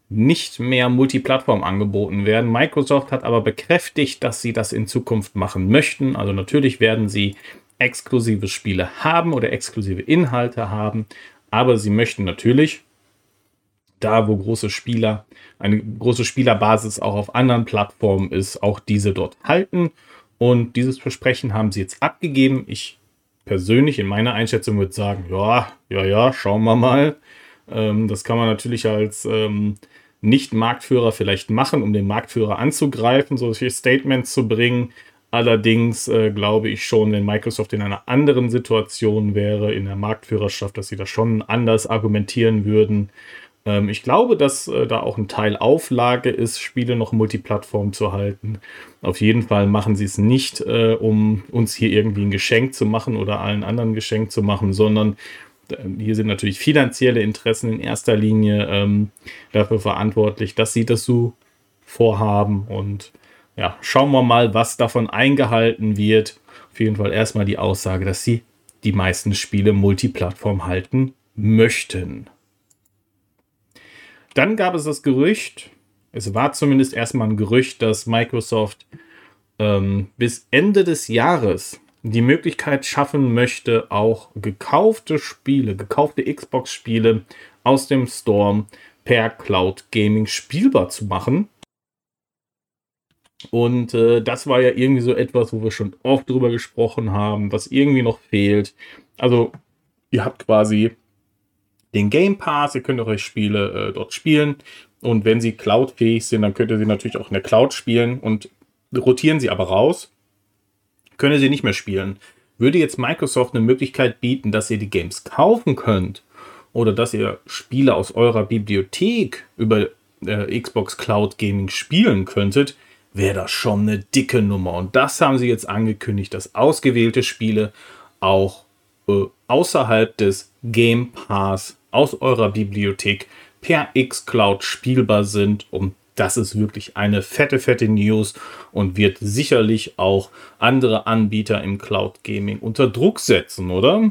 nicht mehr Multiplattform angeboten werden. Microsoft hat aber bekräftigt, dass sie das in Zukunft machen möchten. Also natürlich werden sie exklusive Spiele haben oder exklusive Inhalte haben, aber sie möchten natürlich da, wo große Spieler, eine große Spielerbasis auch auf anderen Plattformen ist, auch diese dort halten. Und dieses Versprechen haben sie jetzt abgegeben. Ich persönlich in meiner Einschätzung würde sagen, ja, ja, ja, schauen wir mal. Ähm, das kann man natürlich als ähm, Nicht-Marktführer vielleicht machen, um den Marktführer anzugreifen, solche Statements zu bringen. Allerdings äh, glaube ich schon, wenn Microsoft in einer anderen Situation wäre, in der Marktführerschaft, dass sie das schon anders argumentieren würden. Ähm, ich glaube, dass äh, da auch ein Teil Auflage ist, Spiele noch Multiplattform zu halten. Auf jeden Fall machen sie es nicht, äh, um uns hier irgendwie ein Geschenk zu machen oder allen anderen ein Geschenk zu machen, sondern äh, hier sind natürlich finanzielle Interessen in erster Linie ähm, dafür verantwortlich, dass sie das so vorhaben und ja, schauen wir mal, was davon eingehalten wird. Auf jeden Fall erstmal die Aussage, dass sie die meisten Spiele Multiplattform halten möchten. Dann gab es das Gerücht, es war zumindest erstmal ein Gerücht, dass Microsoft ähm, bis Ende des Jahres die Möglichkeit schaffen möchte, auch gekaufte Spiele, gekaufte Xbox-Spiele aus dem Store per Cloud Gaming spielbar zu machen. Und äh, das war ja irgendwie so etwas, wo wir schon oft drüber gesprochen haben, was irgendwie noch fehlt. Also, ihr habt quasi den Game Pass, ihr könnt eure Spiele äh, dort spielen. Und wenn sie cloudfähig sind, dann könnt ihr sie natürlich auch in der Cloud spielen und rotieren sie aber raus, könnt ihr sie nicht mehr spielen. Würde jetzt Microsoft eine Möglichkeit bieten, dass ihr die Games kaufen könnt oder dass ihr Spiele aus eurer Bibliothek über äh, Xbox Cloud Gaming spielen könntet, wäre das schon eine dicke Nummer. Und das haben sie jetzt angekündigt, dass ausgewählte Spiele auch äh, außerhalb des Game Pass aus eurer Bibliothek per xCloud spielbar sind. Und das ist wirklich eine fette, fette News und wird sicherlich auch andere Anbieter im Cloud Gaming unter Druck setzen, oder?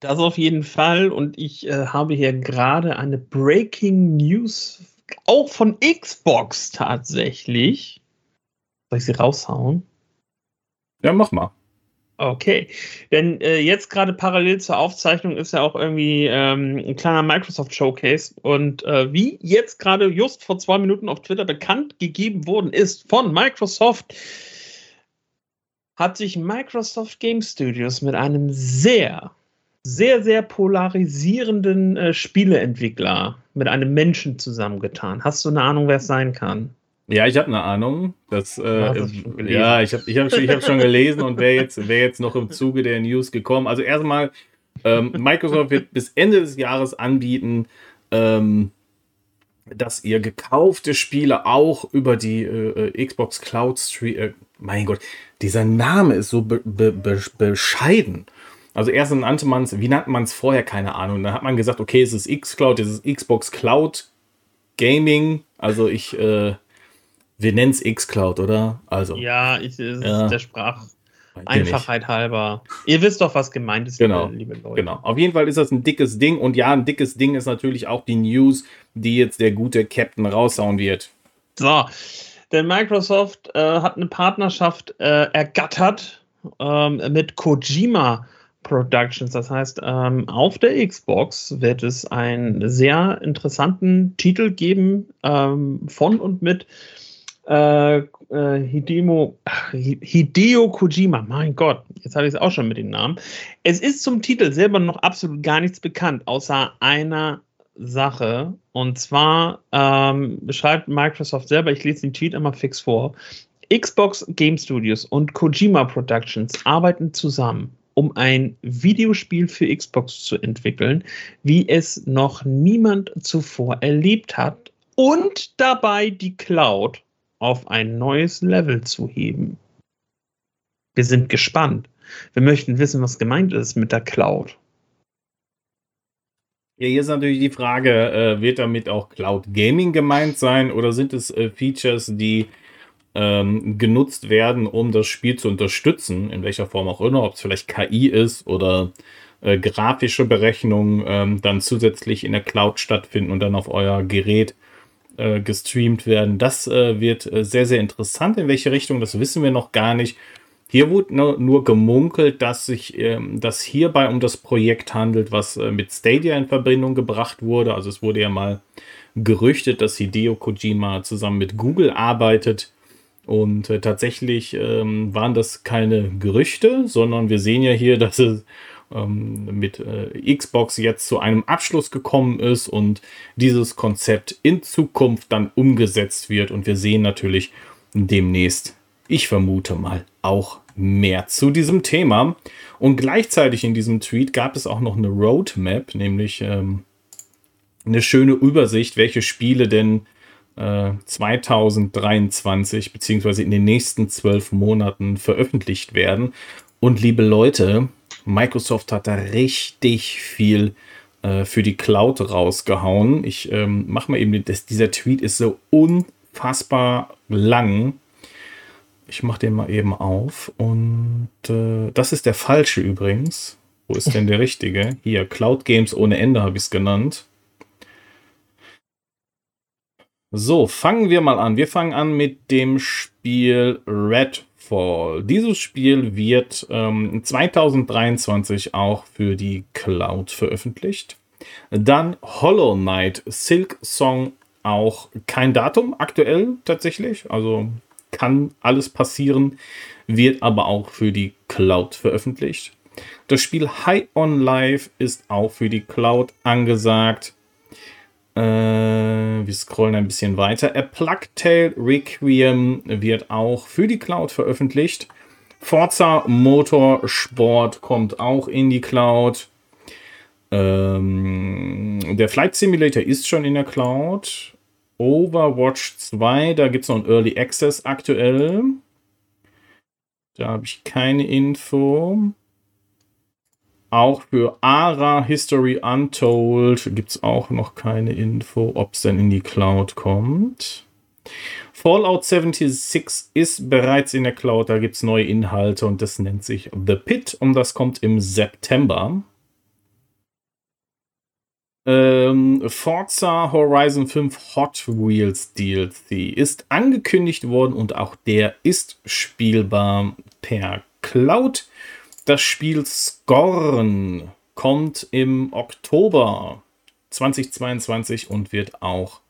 Das auf jeden Fall. Und ich äh, habe hier gerade eine Breaking News auch von Xbox tatsächlich. Soll ich sie raushauen? Ja, mach mal. Okay, denn äh, jetzt gerade parallel zur Aufzeichnung ist ja auch irgendwie ähm, ein kleiner Microsoft Showcase und äh, wie jetzt gerade just vor zwei Minuten auf Twitter bekannt gegeben worden ist von Microsoft, hat sich Microsoft Game Studios mit einem sehr sehr, sehr polarisierenden äh, Spieleentwickler mit einem Menschen zusammengetan. Hast du eine Ahnung, wer es sein kann? Ja, ich habe eine Ahnung. Das, äh, ja, ich habe ich hab, ich hab schon gelesen und wäre jetzt, wär jetzt noch im Zuge der News gekommen. Also erstmal, ähm, Microsoft wird bis Ende des Jahres anbieten, ähm, dass ihr gekaufte Spiele auch über die äh, äh Xbox Cloud Stream. Äh, mein Gott, dieser Name ist so be be bescheiden. Also erst nannte man es, wie nannte man es vorher, keine Ahnung. Da hat man gesagt, okay, es ist X-Cloud, es ist Xbox Cloud Gaming. Also ich, äh, wir nennen es X-Cloud, oder? Also. Ja, ich, es ja. ist der Sprach. Einfachheit halber. Ihr wisst doch, was gemeint ist, genau, liebe Leute. Genau. Auf jeden Fall ist das ein dickes Ding. Und ja, ein dickes Ding ist natürlich auch die News, die jetzt der gute Captain raushauen wird. So, denn Microsoft äh, hat eine Partnerschaft äh, ergattert ähm, mit Kojima Productions. Das heißt, ähm, auf der Xbox wird es einen sehr interessanten Titel geben ähm, von und mit äh, äh, Hidemo, Hideo Kojima. Mein Gott, jetzt habe ich es auch schon mit dem Namen. Es ist zum Titel selber noch absolut gar nichts bekannt, außer einer Sache. Und zwar ähm, beschreibt Microsoft selber, ich lese den Tweet einmal fix vor. Xbox Game Studios und Kojima Productions arbeiten zusammen um ein Videospiel für Xbox zu entwickeln, wie es noch niemand zuvor erlebt hat und dabei die Cloud auf ein neues Level zu heben. Wir sind gespannt. Wir möchten wissen, was gemeint ist mit der Cloud. Ja, hier ist natürlich die Frage, äh, wird damit auch Cloud Gaming gemeint sein oder sind es äh, Features, die ähm, genutzt werden, um das Spiel zu unterstützen, in welcher Form auch immer, ob es vielleicht KI ist oder äh, grafische Berechnungen ähm, dann zusätzlich in der Cloud stattfinden und dann auf euer Gerät äh, gestreamt werden. Das äh, wird äh, sehr, sehr interessant. In welche Richtung, das wissen wir noch gar nicht. Hier wurde nur, nur gemunkelt, dass sich ähm, das hierbei um das Projekt handelt, was äh, mit Stadia in Verbindung gebracht wurde. Also es wurde ja mal gerüchtet, dass Hideo Kojima zusammen mit Google arbeitet Und äh, tatsächlich ähm, waren das keine Gerüchte, sondern wir sehen ja hier, dass es ähm, mit äh, Xbox jetzt zu einem Abschluss gekommen ist und dieses Konzept in Zukunft dann umgesetzt wird. Und wir sehen natürlich demnächst, ich vermute mal, auch mehr zu diesem Thema. Und gleichzeitig in diesem Tweet gab es auch noch eine Roadmap, nämlich ähm, eine schöne Übersicht, welche Spiele denn äh, 2023 beziehungsweise in den nächsten zwölf Monaten veröffentlicht werden. Und liebe Leute, Microsoft hat da richtig viel äh, für die Cloud rausgehauen. Ich ähm, mache mal eben, das, dieser Tweet ist so unfassbar lang. Ich mache den mal eben auf. Und äh, das ist der falsche übrigens. Wo ist denn der richtige? Hier, Cloud Games ohne Ende habe ich es genannt. So, fangen wir mal an. Wir fangen an mit dem Spiel Redfall. Dieses Spiel wird ähm, 2023 auch für die Cloud veröffentlicht. Dann Hollow Knight Silk Song auch kein Datum aktuell tatsächlich. Also kann alles passieren, wird aber auch für die Cloud veröffentlicht. Das Spiel High on Life ist auch für die Cloud angesagt. Äh, wir scrollen ein bisschen weiter. A Plague Requiem wird auch für die Cloud veröffentlicht. Forza Motorsport kommt auch in die Cloud. Ähm, der Flight Simulator ist schon in der Cloud. Overwatch 2, da gibt es noch ein Early Access aktuell. Da habe ich keine Info. Auch für ARA History Untold gibt es auch noch keine Info, ob es denn in die Cloud kommt. Fallout 76 ist bereits in der Cloud, da gibt es neue Inhalte und das nennt sich The Pit und das kommt im September. Ähm, Forza Horizon 5 Hot Wheels DLC ist angekündigt worden und auch der ist spielbar per Cloud. Das Spiel Scorn kommt im Oktober 2022 und wird auch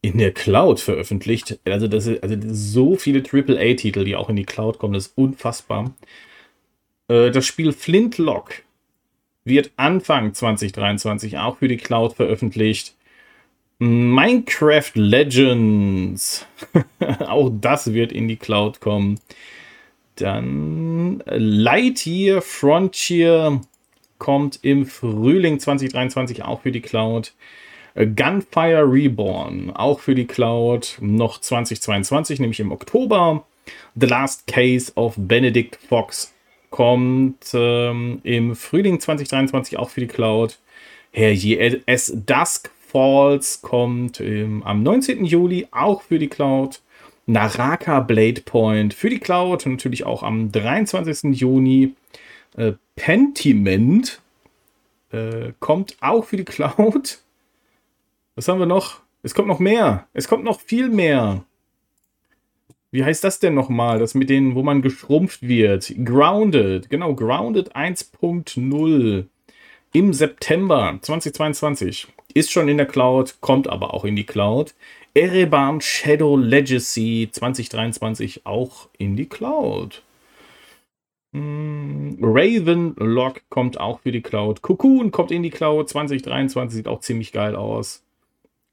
in der Cloud veröffentlicht. Also, das ist, also so viele AAA-Titel, die auch in die Cloud kommen, das ist unfassbar. Äh, das Spiel Flintlock wird Anfang 2023 auch für die Cloud veröffentlicht. Minecraft Legends, auch das wird in die Cloud kommen. Dann Lightyear Frontier kommt im Frühling 2023 auch für die Cloud. Gunfire Reborn auch für die Cloud noch 2022, nämlich im Oktober. The Last Case of Benedict Fox kommt ähm, im Frühling 2023 auch für die Cloud. Herrje, As Dusk Falls kommt ähm, am 19. Juli auch für die Cloud. Naraka Blade Point für die Cloud und natürlich auch am 23. Juni. Äh, Pentiment äh, kommt auch für die Cloud. Was haben wir noch? Es kommt noch mehr. Es kommt noch viel mehr. Wie heißt das denn nochmal? Das mit denen, wo man geschrumpft wird. Grounded. Genau, Grounded 1.0 im September 2022. Ist schon in der Cloud, kommt aber auch in die Cloud. Ereban Shadow Legacy 2023 auch in die Cloud. Mm, Raven Lock kommt auch für die Cloud. Cocoon kommt in die Cloud 2023, sieht auch ziemlich geil aus.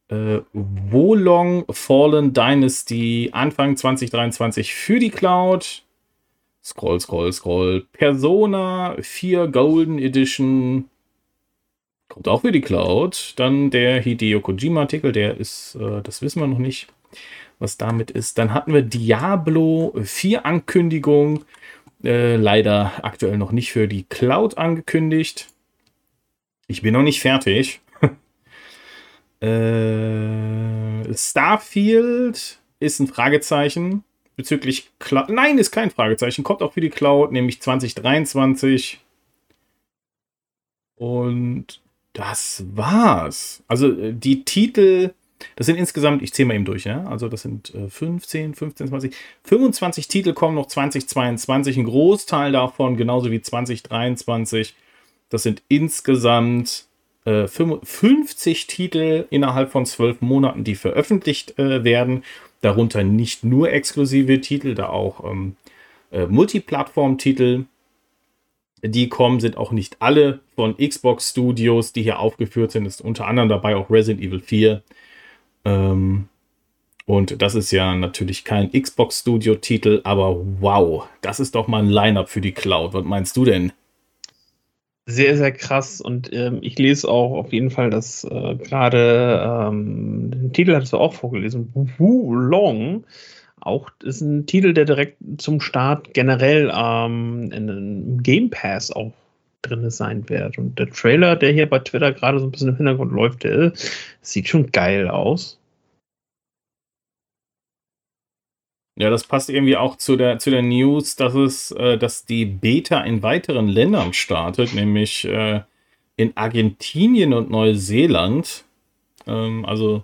Äh, Wolong Fallen Dynasty Anfang 2023 für die Cloud. Scroll, scroll, scroll. Persona 4 Golden Edition Kommt auch für die Cloud. Dann der Hideo Kojima-Artikel, der ist, äh, das wissen wir noch nicht, was damit ist. Dann hatten wir Diablo 4 Ankündigung. Äh, leider aktuell noch nicht für die Cloud angekündigt. Ich bin noch nicht fertig. äh, Starfield ist ein Fragezeichen bezüglich Cloud. Nein, ist kein Fragezeichen. Kommt auch für die Cloud, nämlich 2023. Und das war's. Also äh, die Titel, das sind insgesamt, ich zähle mal eben durch, ja. Also das sind äh, 15, 15, 20, 25 Titel kommen noch 2022. Ein Großteil davon, genauso wie 2023. Das sind insgesamt äh, 50 Titel innerhalb von zwölf Monaten, die veröffentlicht äh, werden. Darunter nicht nur exklusive Titel, da auch ähm, äh, Multiplattform-Titel, die kommen, sind auch nicht alle von Xbox Studios, die hier aufgeführt sind. Ist unter anderem dabei auch Resident Evil 4. Ähm, und das ist ja natürlich kein Xbox Studio-Titel, aber wow, das ist doch mal ein Line-up für die Cloud. Was meinst du denn? Sehr, sehr krass. Und ähm, ich lese auch auf jeden Fall, dass äh, gerade ähm, den Titel hattest du auch vorgelesen, Wu Long. Auch ist ein Titel, der direkt zum Start generell ähm, in einem Game Pass auch drin sein wird. Und der Trailer, der hier bei Twitter gerade so ein bisschen im Hintergrund läuft, der sieht schon geil aus. Ja, das passt irgendwie auch zu der, zu der News, dass es, äh, dass die Beta in weiteren Ländern startet, nämlich äh, in Argentinien und Neuseeland. Ähm, also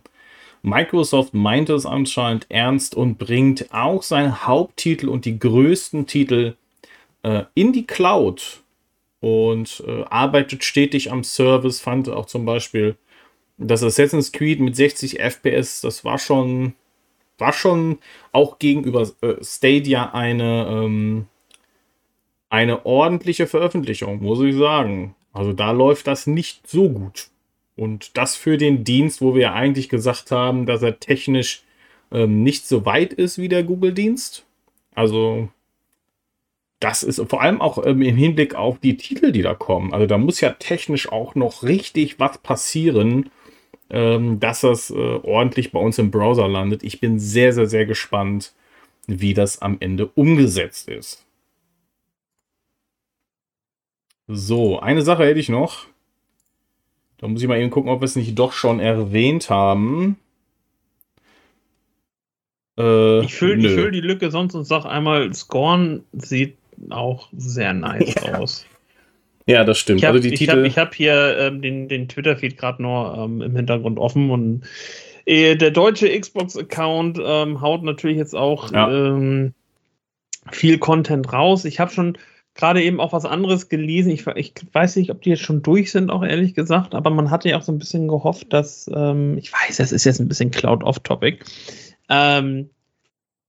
Microsoft meint es anscheinend ernst und bringt auch seine Haupttitel und die größten Titel äh, in die Cloud und äh, arbeitet stetig am Service. Fand auch zum Beispiel das Assassin's Creed mit 60 FPS, das war schon war schon auch gegenüber äh, Stadia eine, ähm, eine ordentliche Veröffentlichung, muss ich sagen. Also da läuft das nicht so gut. Und das für den Dienst, wo wir eigentlich gesagt haben, dass er technisch ähm, nicht so weit ist wie der Google-Dienst. Also das ist vor allem auch ähm, im Hinblick auf die Titel, die da kommen. Also da muss ja technisch auch noch richtig was passieren, ähm, dass das äh, ordentlich bei uns im Browser landet. Ich bin sehr, sehr, sehr gespannt, wie das am Ende umgesetzt ist. So, eine Sache hätte ich noch. Da muss ich mal eben gucken, ob wir es nicht doch schon erwähnt haben. Äh, ich fülle füll die Lücke sonst und sag einmal, Scorn sieht auch sehr nice ja. aus. Ja, das stimmt. Ich habe also hab, hab hier ähm, den, den Twitter-Feed gerade nur ähm, im Hintergrund offen und äh, der deutsche Xbox-Account ähm, haut natürlich jetzt auch ja. Ähm, viel Content raus. Ich habe schon gerade eben auch was anderes gelesen. Ich, ich, weiß nicht, ob die jetzt schon durch sind, auch ehrlich gesagt, aber man hatte ja auch so ein bisschen gehofft, dass, ähm, ich weiß, es ist jetzt ein bisschen Cloud-Off-Topic, ähm,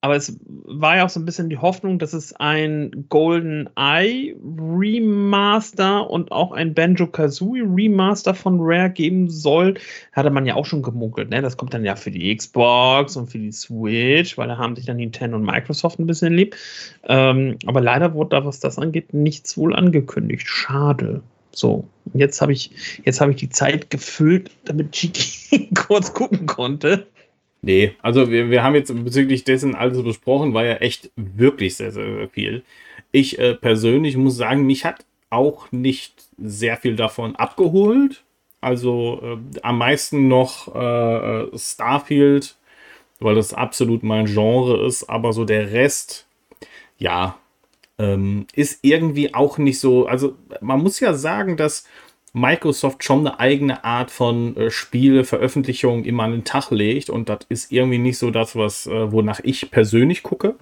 aber es war ja auch so ein bisschen die Hoffnung, dass es ein Golden Eye Remaster und auch ein Banjo Kazooie Remaster von Rare geben soll. Hatte man ja auch schon gemunkelt. Ne? Das kommt dann ja für die Xbox und für die Switch, weil da haben sich dann Nintendo und Microsoft ein bisschen lieb. Ähm, aber leider wurde da, was das angeht, nichts wohl angekündigt. Schade. So, jetzt habe ich, jetzt ich die Zeit gefüllt, damit Chiki kurz gucken konnte. Nee, also wir, wir haben jetzt bezüglich dessen alles besprochen, war ja echt wirklich sehr, sehr viel. Ich äh, persönlich muss sagen, mich hat auch nicht sehr viel davon abgeholt. Also äh, am meisten noch äh, Starfield, weil das absolut mein Genre ist, aber so der Rest, ja, ähm, ist irgendwie auch nicht so. Also man muss ja sagen, dass Microsoft schon eine eigene Art von äh, Spieleveröffentlichung immer an den Tag legt und das ist irgendwie nicht so das, was, äh, wonach ich persönlich gucke.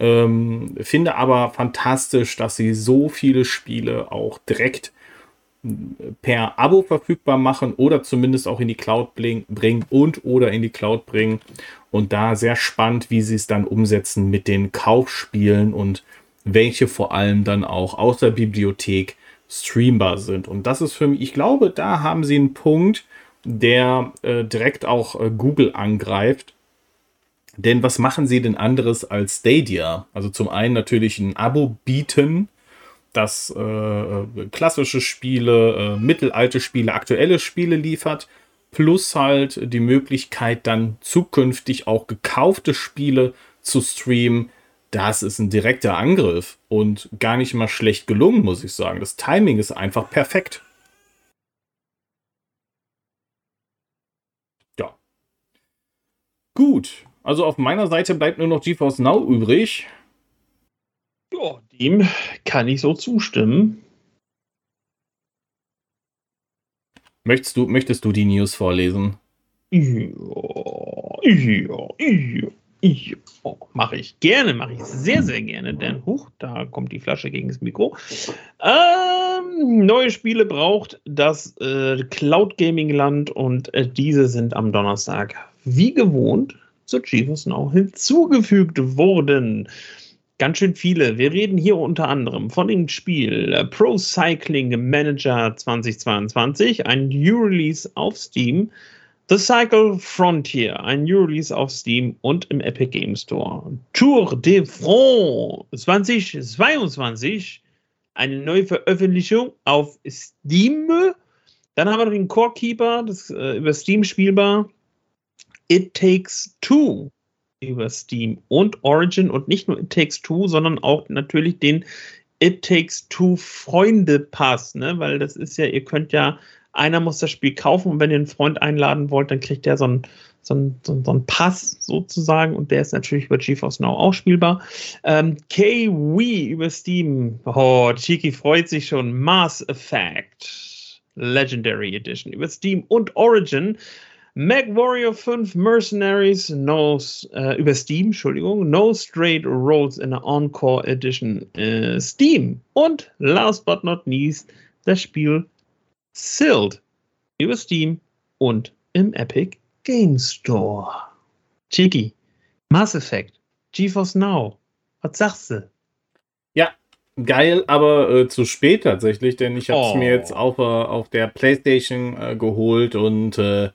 Ähm, finde aber fantastisch, dass sie so viele Spiele auch direkt äh, per Abo verfügbar machen oder zumindest auch in die Cloud bringen und oder in die Cloud bringen. Und da sehr spannend, wie sie es dann umsetzen mit den Kaufspielen und welche vor allem dann auch aus der Bibliothek streambar sind. Und das ist für mich, ich glaube, da haben sie einen Punkt, der äh, direkt auch äh, Google angreift. Denn was machen sie denn anderes als Stadia? Also zum einen natürlich ein Abo bieten, das äh, äh klassische Spiele, äh, mittelalte Spiele, aktuelle Spiele liefert, plus halt die Möglichkeit dann zukünftig auch gekaufte Spiele zu streamen, das ist ein direkter Angriff und gar nicht mal schlecht gelungen, muss ich sagen. Das Timing ist einfach perfekt. Ja. Gut. Also auf meiner Seite bleibt nur noch GeForce Now übrig. Ja, dem kann ich so zustimmen. Möchtest du, möchtest du die News vorlesen? Ja, ja, ja. Ich, oh, mache ich gerne, mache ich sehr, sehr gerne, denn huch, da kommt die Flasche gegen das Mikro. Ähm, neue Spiele braucht das äh, Cloud Gaming Land und äh, diese sind am Donnerstag wie gewohnt zur GeForce Now hinzugefügt wurden. Ganz schön viele. Wir reden hier unter anderem von dem Spiel äh, Pro Cycling Manager 2022, ein New Release auf Steam. The Cycle Frontier, ein New Release auf Steam und im Epic Game Store. Tour de France 2022, eine neue Veröffentlichung auf Steam. Dann haben wir noch den Core Keeper, das äh, über Steam spielbar. It Takes Two über Steam und Origin und nicht nur It Takes Two, sondern auch natürlich den It Takes Two Freunde Pass, ne? Weil das ist ja, ihr könnt ja, einer muss das Spiel kaufen und wenn ihr einen Freund einladen wollt, dann kriegt der so einen so ein, so, so ein Pass sozusagen und der ist natürlich über GeForce Now auch spielbar. Ähm, KWii über Steam. Oh, Chiki freut sich schon. Mass Effect Legendary Edition über Steam und Origin. Mac Warrior 5 Mercenaries, no, äh, über Steam, Entschuldigung, No Straight Roads in der Encore Edition äh, Steam. Und last but not least, das Spiel Sealed über Steam und im Epic Game Store. Chiki, Mass Effect, GeForce Now, was sagst du? Ja, geil, aber äh, zu spät tatsächlich, denn ich habe es oh. mir jetzt auf, äh, auf der PlayStation äh, geholt und äh,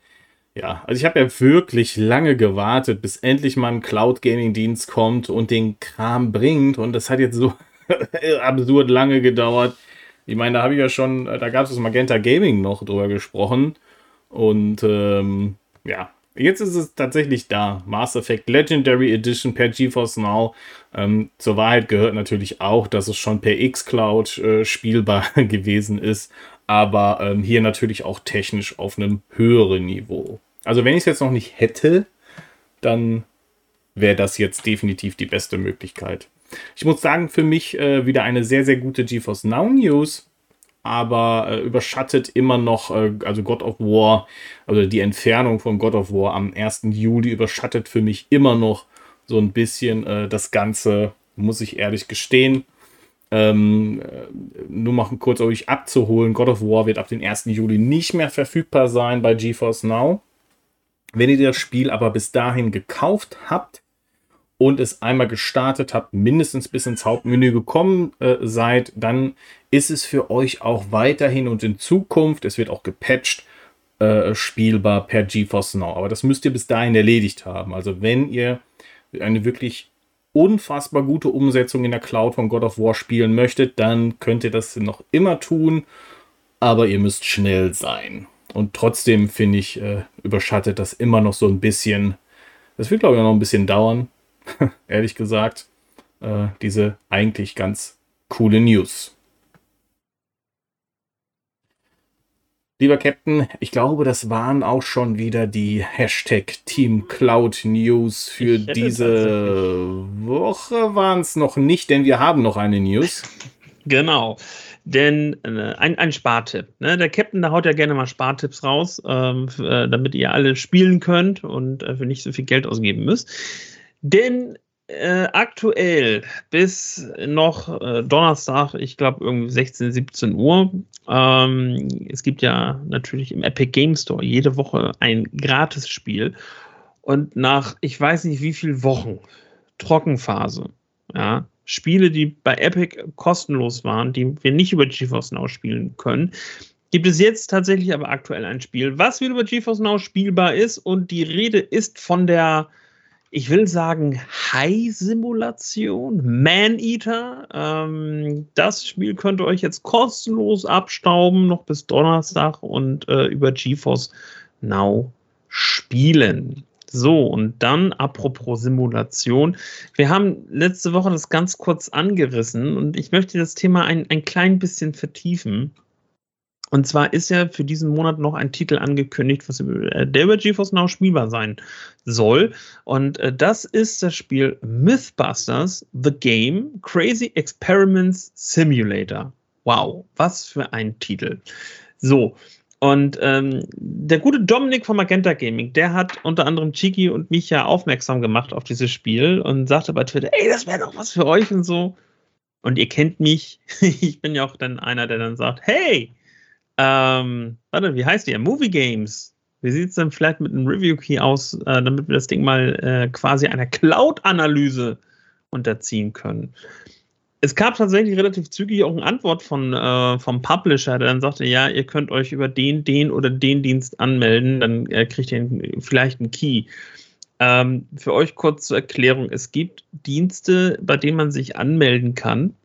ja, also ich habe ja wirklich lange gewartet, bis endlich mal ein Cloud Gaming Dienst kommt und den Kram bringt. Und das hat jetzt so absurd lange gedauert. Ich meine, da habe ich ja schon, da gab es das Magenta Gaming noch drüber gesprochen. Und ähm, ja, jetzt ist es tatsächlich da. Mass Effect Legendary Edition per GeForce Now. Ähm, zur Wahrheit gehört natürlich auch, dass es schon per xCloud äh, spielbar gewesen ist. Aber ähm, hier natürlich auch technisch auf einem höheren Niveau. Also wenn ich es jetzt noch nicht hätte, dann wäre das jetzt definitiv die beste Möglichkeit. Ich muss sagen, für mich äh, wieder eine sehr, sehr gute GeForce Now News, aber äh, überschattet immer noch, äh, also God of War, also die Entfernung von God of War am 1. Juli überschattet für mich immer noch so ein bisschen äh, das Ganze, muss ich ehrlich gestehen. Ähm, äh, nur mal kurz euch abzuholen, God of War wird ab dem 1. Juli nicht mehr verfügbar sein bei GeForce Now. Wenn ihr das Spiel aber bis dahin gekauft habt und es einmal gestartet habt, mindestens bis ins Hauptmenü gekommen äh, seid, dann ist es für euch auch weiterhin und in Zukunft, es wird auch gepatcht, äh, spielbar per GeForce Now. Aber das müsst ihr bis dahin erledigt haben. Also wenn ihr eine wirklich unfassbar gute Umsetzung in der Cloud von God of War spielen möchtet, dann könnt ihr das noch immer tun, aber ihr müsst schnell sein. Und trotzdem finde ich, äh, überschattet das immer noch so ein bisschen. Das wird, glaube ich, noch ein bisschen dauern, ehrlich gesagt. Äh, diese eigentlich ganz coole News. Lieber Captain, ich glaube, das waren auch schon wieder die Hashtag Team Cloud News für diese Woche. Waren es noch nicht, denn wir haben noch eine News. Genau. Denn äh, ein, ein Spartipp. Ne? Der Captain, der haut ja gerne mal Spartipps raus, ähm, äh, damit ihr alle spielen könnt und äh, für nicht so viel Geld ausgeben müsst. Denn äh, aktuell bis noch äh, Donnerstag, ich glaube irgendwie 16, 17 Uhr. Ähm, es gibt ja natürlich im Epic Game Store jede Woche ein Gratis-Spiel. Und nach ich weiß nicht wie vielen Wochen Trockenphase, ja, Spiele, die bei Epic kostenlos waren, die wir nicht über GeForce Now spielen können, gibt es jetzt tatsächlich aber aktuell ein Spiel, was wieder über GeForce Now spielbar ist und die Rede ist von der, ich will sagen, High-Simulation, Man-Eater. Ähm, das Spiel könnt ihr euch jetzt kostenlos abstauben, noch bis Donnerstag und äh, über GeForce Now spielen. So, und dann apropos Simulation. Wir haben letzte Woche das ganz kurz angerissen und ich möchte das Thema ein, ein klein bisschen vertiefen. Und zwar ist ja für diesen Monat noch ein Titel angekündigt, was äh, der über GeForce Now spielbar sein soll. Und äh, das ist das Spiel Mythbusters The Game Crazy Experiments Simulator. Wow, was für ein Titel. So, und ähm, der gute Dominik von Magenta Gaming, der hat unter anderem Chiki und mich ja aufmerksam gemacht auf dieses Spiel und sagte bei Twitter, ey, das wäre doch was für euch und so. Und ihr kennt mich, ich bin ja auch dann einer, der dann sagt, hey, ähm, warte, wie heißt ihr? Movie Games. Wie sieht es denn vielleicht mit einem Review-Key aus, äh, damit wir das Ding mal äh, quasi einer Cloud-Analyse unterziehen können? Es gab tatsächlich relativ zügig auch eine Antwort von, äh, vom Publisher, der dann sagte, ja, ihr könnt euch über den, den oder den Dienst anmelden, dann äh, kriegt ihr vielleicht einen Key. Ähm, für euch kurz zur Erklärung, es gibt Dienste, bei denen man sich anmelden kann,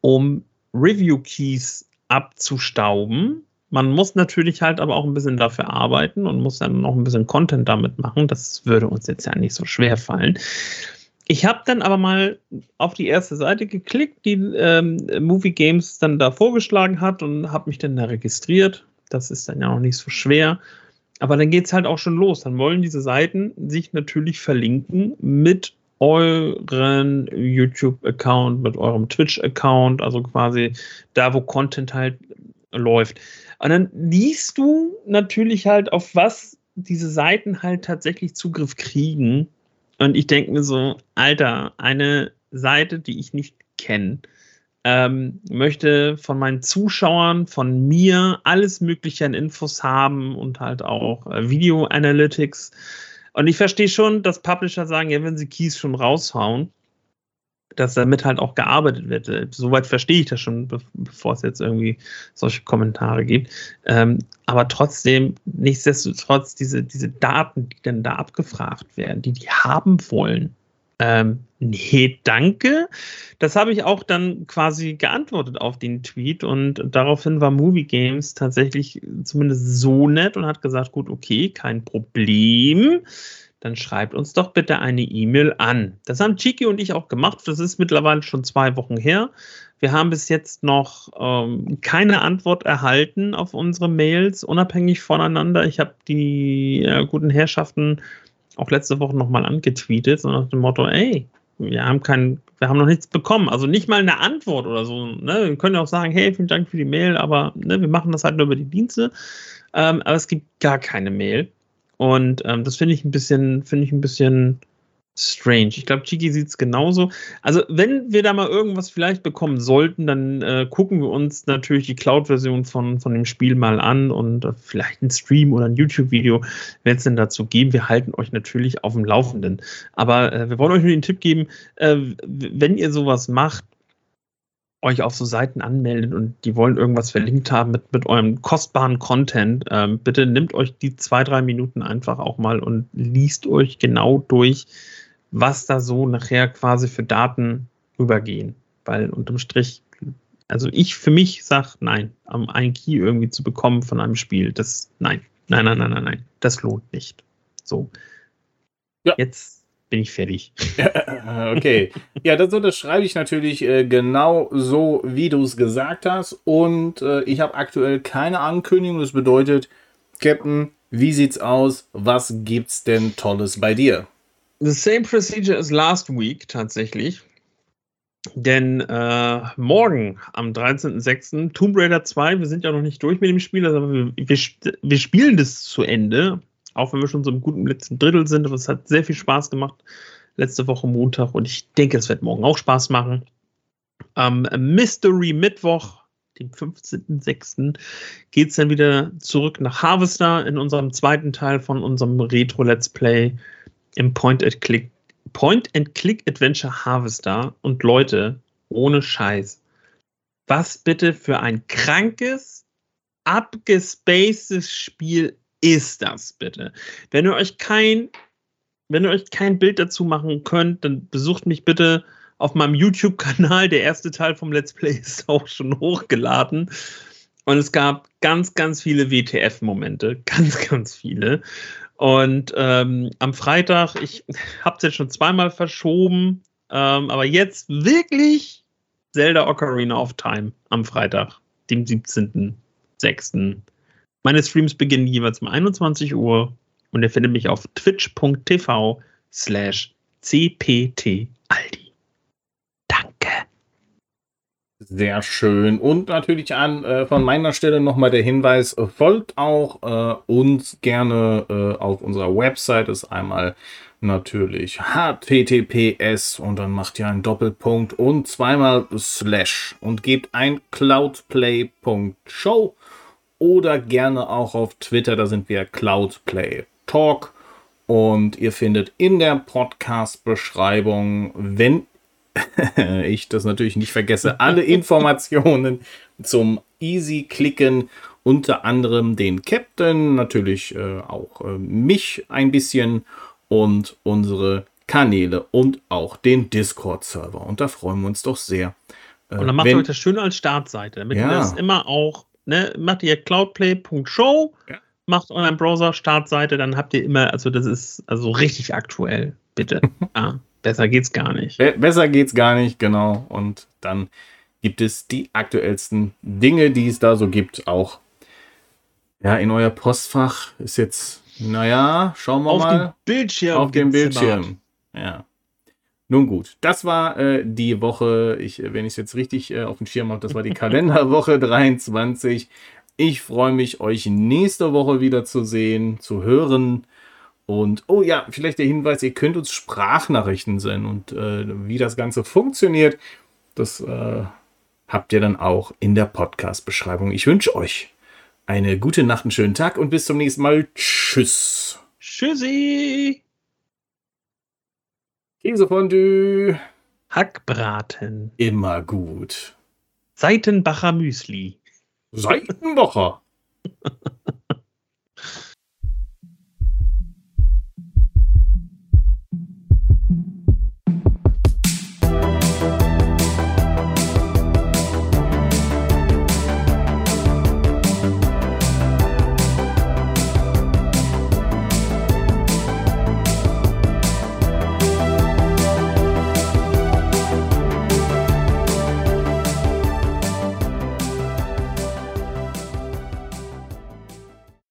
um Review-Keys abzustauben. Man muss natürlich halt aber auch ein bisschen dafür arbeiten und muss dann noch ein bisschen Content damit machen. Das würde uns jetzt ja nicht so schwer fallen. Ich habe dann aber mal auf die erste Seite geklickt, die ähm, Movie Games dann da vorgeschlagen hat und habe mich dann da registriert. Das ist dann ja auch nicht so schwer. Aber dann geht es halt auch schon los. Dann wollen diese Seiten sich natürlich verlinken mit euren YouTube-Account, mit eurem Twitch-Account, also quasi da, wo Content halt läuft. Und dann liest du natürlich halt, auf was diese Seiten halt tatsächlich Zugriff kriegen und ich denke mir so, Alter, eine Seite, die ich nicht kenne, ähm, möchte von meinen Zuschauern, von mir alles Mögliche an Infos haben und halt auch äh, Video Analytics. Und ich verstehe schon, dass Publisher sagen, ja, wenn sie Keys schon raushauen, dass damit halt auch gearbeitet wird. Soweit verstehe ich das schon, bevor es jetzt irgendwie solche Kommentare gibt. Ähm, aber trotzdem, nichtsdestotrotz, diese, diese Daten, die dann da abgefragt werden, die die haben wollen, ähm, nee, danke. Das habe ich auch dann quasi geantwortet auf den Tweet und daraufhin war Movie Games tatsächlich zumindest so nett und hat gesagt, gut, okay, kein Problem dann schreibt uns doch bitte eine E-Mail an. Das haben Chiki und ich auch gemacht. Das ist mittlerweile schon zwei Wochen her. Wir haben bis jetzt noch ähm, keine Antwort erhalten auf unsere Mails, unabhängig voneinander. Ich habe die äh, guten Herrschaften auch letzte Woche nochmal angetweetet, so nach dem Motto, ey, wir haben kein, wir haben noch nichts bekommen. Also nicht mal eine Antwort oder so. Ne? Wir können ja auch sagen, hey, vielen Dank für die Mail, aber ne, wir machen das halt nur über die Dienste. Ähm, aber es gibt gar keine Mail. Und ähm, das finde ich ein bisschen, finde ich ein bisschen strange. Ich glaube, Chiki sieht es genauso. Also, wenn wir da mal irgendwas vielleicht bekommen sollten, dann äh, gucken wir uns natürlich die Cloud-Version von, von dem Spiel mal an und äh, vielleicht ein Stream oder ein YouTube-Video, wenn es denn dazu geben. Wir halten euch natürlich auf dem Laufenden. Aber äh, wir wollen euch nur den Tipp geben, äh, wenn ihr sowas macht, euch auf so Seiten anmeldet und die wollen irgendwas verlinkt haben mit, mit eurem kostbaren Content, ähm, bitte nehmt euch die zwei, drei Minuten einfach auch mal und liest euch genau durch, was da so nachher quasi für Daten rübergehen. Weil unterm Strich, also ich für mich sage, nein, ein Key irgendwie zu bekommen von einem Spiel, das, nein, nein, nein, nein, nein, nein, das lohnt nicht. So. Ja. Jetzt bin ich fertig. okay. Ja, das unterschreibe ich natürlich äh, genau so, wie du es gesagt hast. Und äh, ich habe aktuell keine Ankündigung. Das bedeutet, Captain, wie sieht's aus? Was gibt's denn Tolles bei dir? The same procedure as last week tatsächlich. Denn äh, morgen am 13.06. Tomb Raider 2, wir sind ja noch nicht durch mit dem Spiel, also wir, wir, wir spielen das zu Ende auch wenn wir schon so im guten letzten Drittel sind, aber es hat sehr viel Spaß gemacht letzte Woche Montag und ich denke, es wird morgen auch Spaß machen. Am Mystery Mittwoch, dem 15.06., geht es dann wieder zurück nach Harvester in unserem zweiten Teil von unserem Retro-Let's Play im Point-and-Click Point-and-Click-Adventure Harvester. Und Leute, ohne Scheiß, was bitte für ein krankes, abgespacedes Spiel ist das bitte? Wenn ihr euch kein, wenn ihr euch kein Bild dazu machen könnt, dann besucht mich bitte auf meinem YouTube-Kanal. Der erste Teil vom Let's Play ist auch schon hochgeladen. Und es gab ganz, ganz viele WTF-Momente. Ganz, ganz viele. Und ähm, am Freitag, ich habe es jetzt schon zweimal verschoben, ähm, aber jetzt wirklich Zelda Ocarina of Time am Freitag, dem 17.06. Meine Streams beginnen jeweils um 21 Uhr und ihr findet mich auf twitch.tv slash cptaldi. Danke. Sehr schön. Und natürlich an äh, von meiner Stelle nochmal der Hinweis, folgt auch äh, uns gerne äh, auf unserer Website. Ist einmal natürlich https und dann macht ihr einen Doppelpunkt und zweimal slash und gebt ein cloudplay.show oder gerne auch auf Twitter. Da sind wir Cloudplay Talk. Und ihr findet in der Podcast-Beschreibung, wenn ich das natürlich nicht vergesse, alle Informationen zum Easy Klicken, unter anderem den Captain, natürlich äh, auch äh, mich ein bisschen und unsere Kanäle und auch den Discord-Server. Und da freuen wir uns doch sehr. Äh, und dann macht ihr euch das schön als Startseite, damit ja. ihr das immer auch, ne, macht ihr cloudplay.show, ja. macht euren Browser Startseite, dann habt ihr immer, also das ist also richtig aktuell, bitte. ah, besser geht's gar nicht. Be besser geht's gar nicht, genau. Und dann gibt es die aktuellsten Dinge, die es da so gibt, auch ja, in euer Postfach ist jetzt, naja, schauen wir auf mal. Auf dem Bildschirm. Auf dem Bildschirm. Ja. Nun gut, das war äh, die Woche, ich, wenn ich es jetzt richtig äh, auf dem Schirm habe, das war die Kalenderwoche 23. Ich freue mich, euch nächste Woche wieder zu sehen, zu hören. Und, oh ja, vielleicht der Hinweis, ihr könnt uns Sprachnachrichten senden und äh, wie das Ganze funktioniert, das äh, habt ihr dann auch in der Podcast-Beschreibung. Ich wünsche euch eine gute Nacht, einen schönen Tag und bis zum nächsten Mal. Tschüss. Tschüssi. Käsefondue. Hackbraten. Immer gut. Seitenbacher Müsli. Seitenbacher.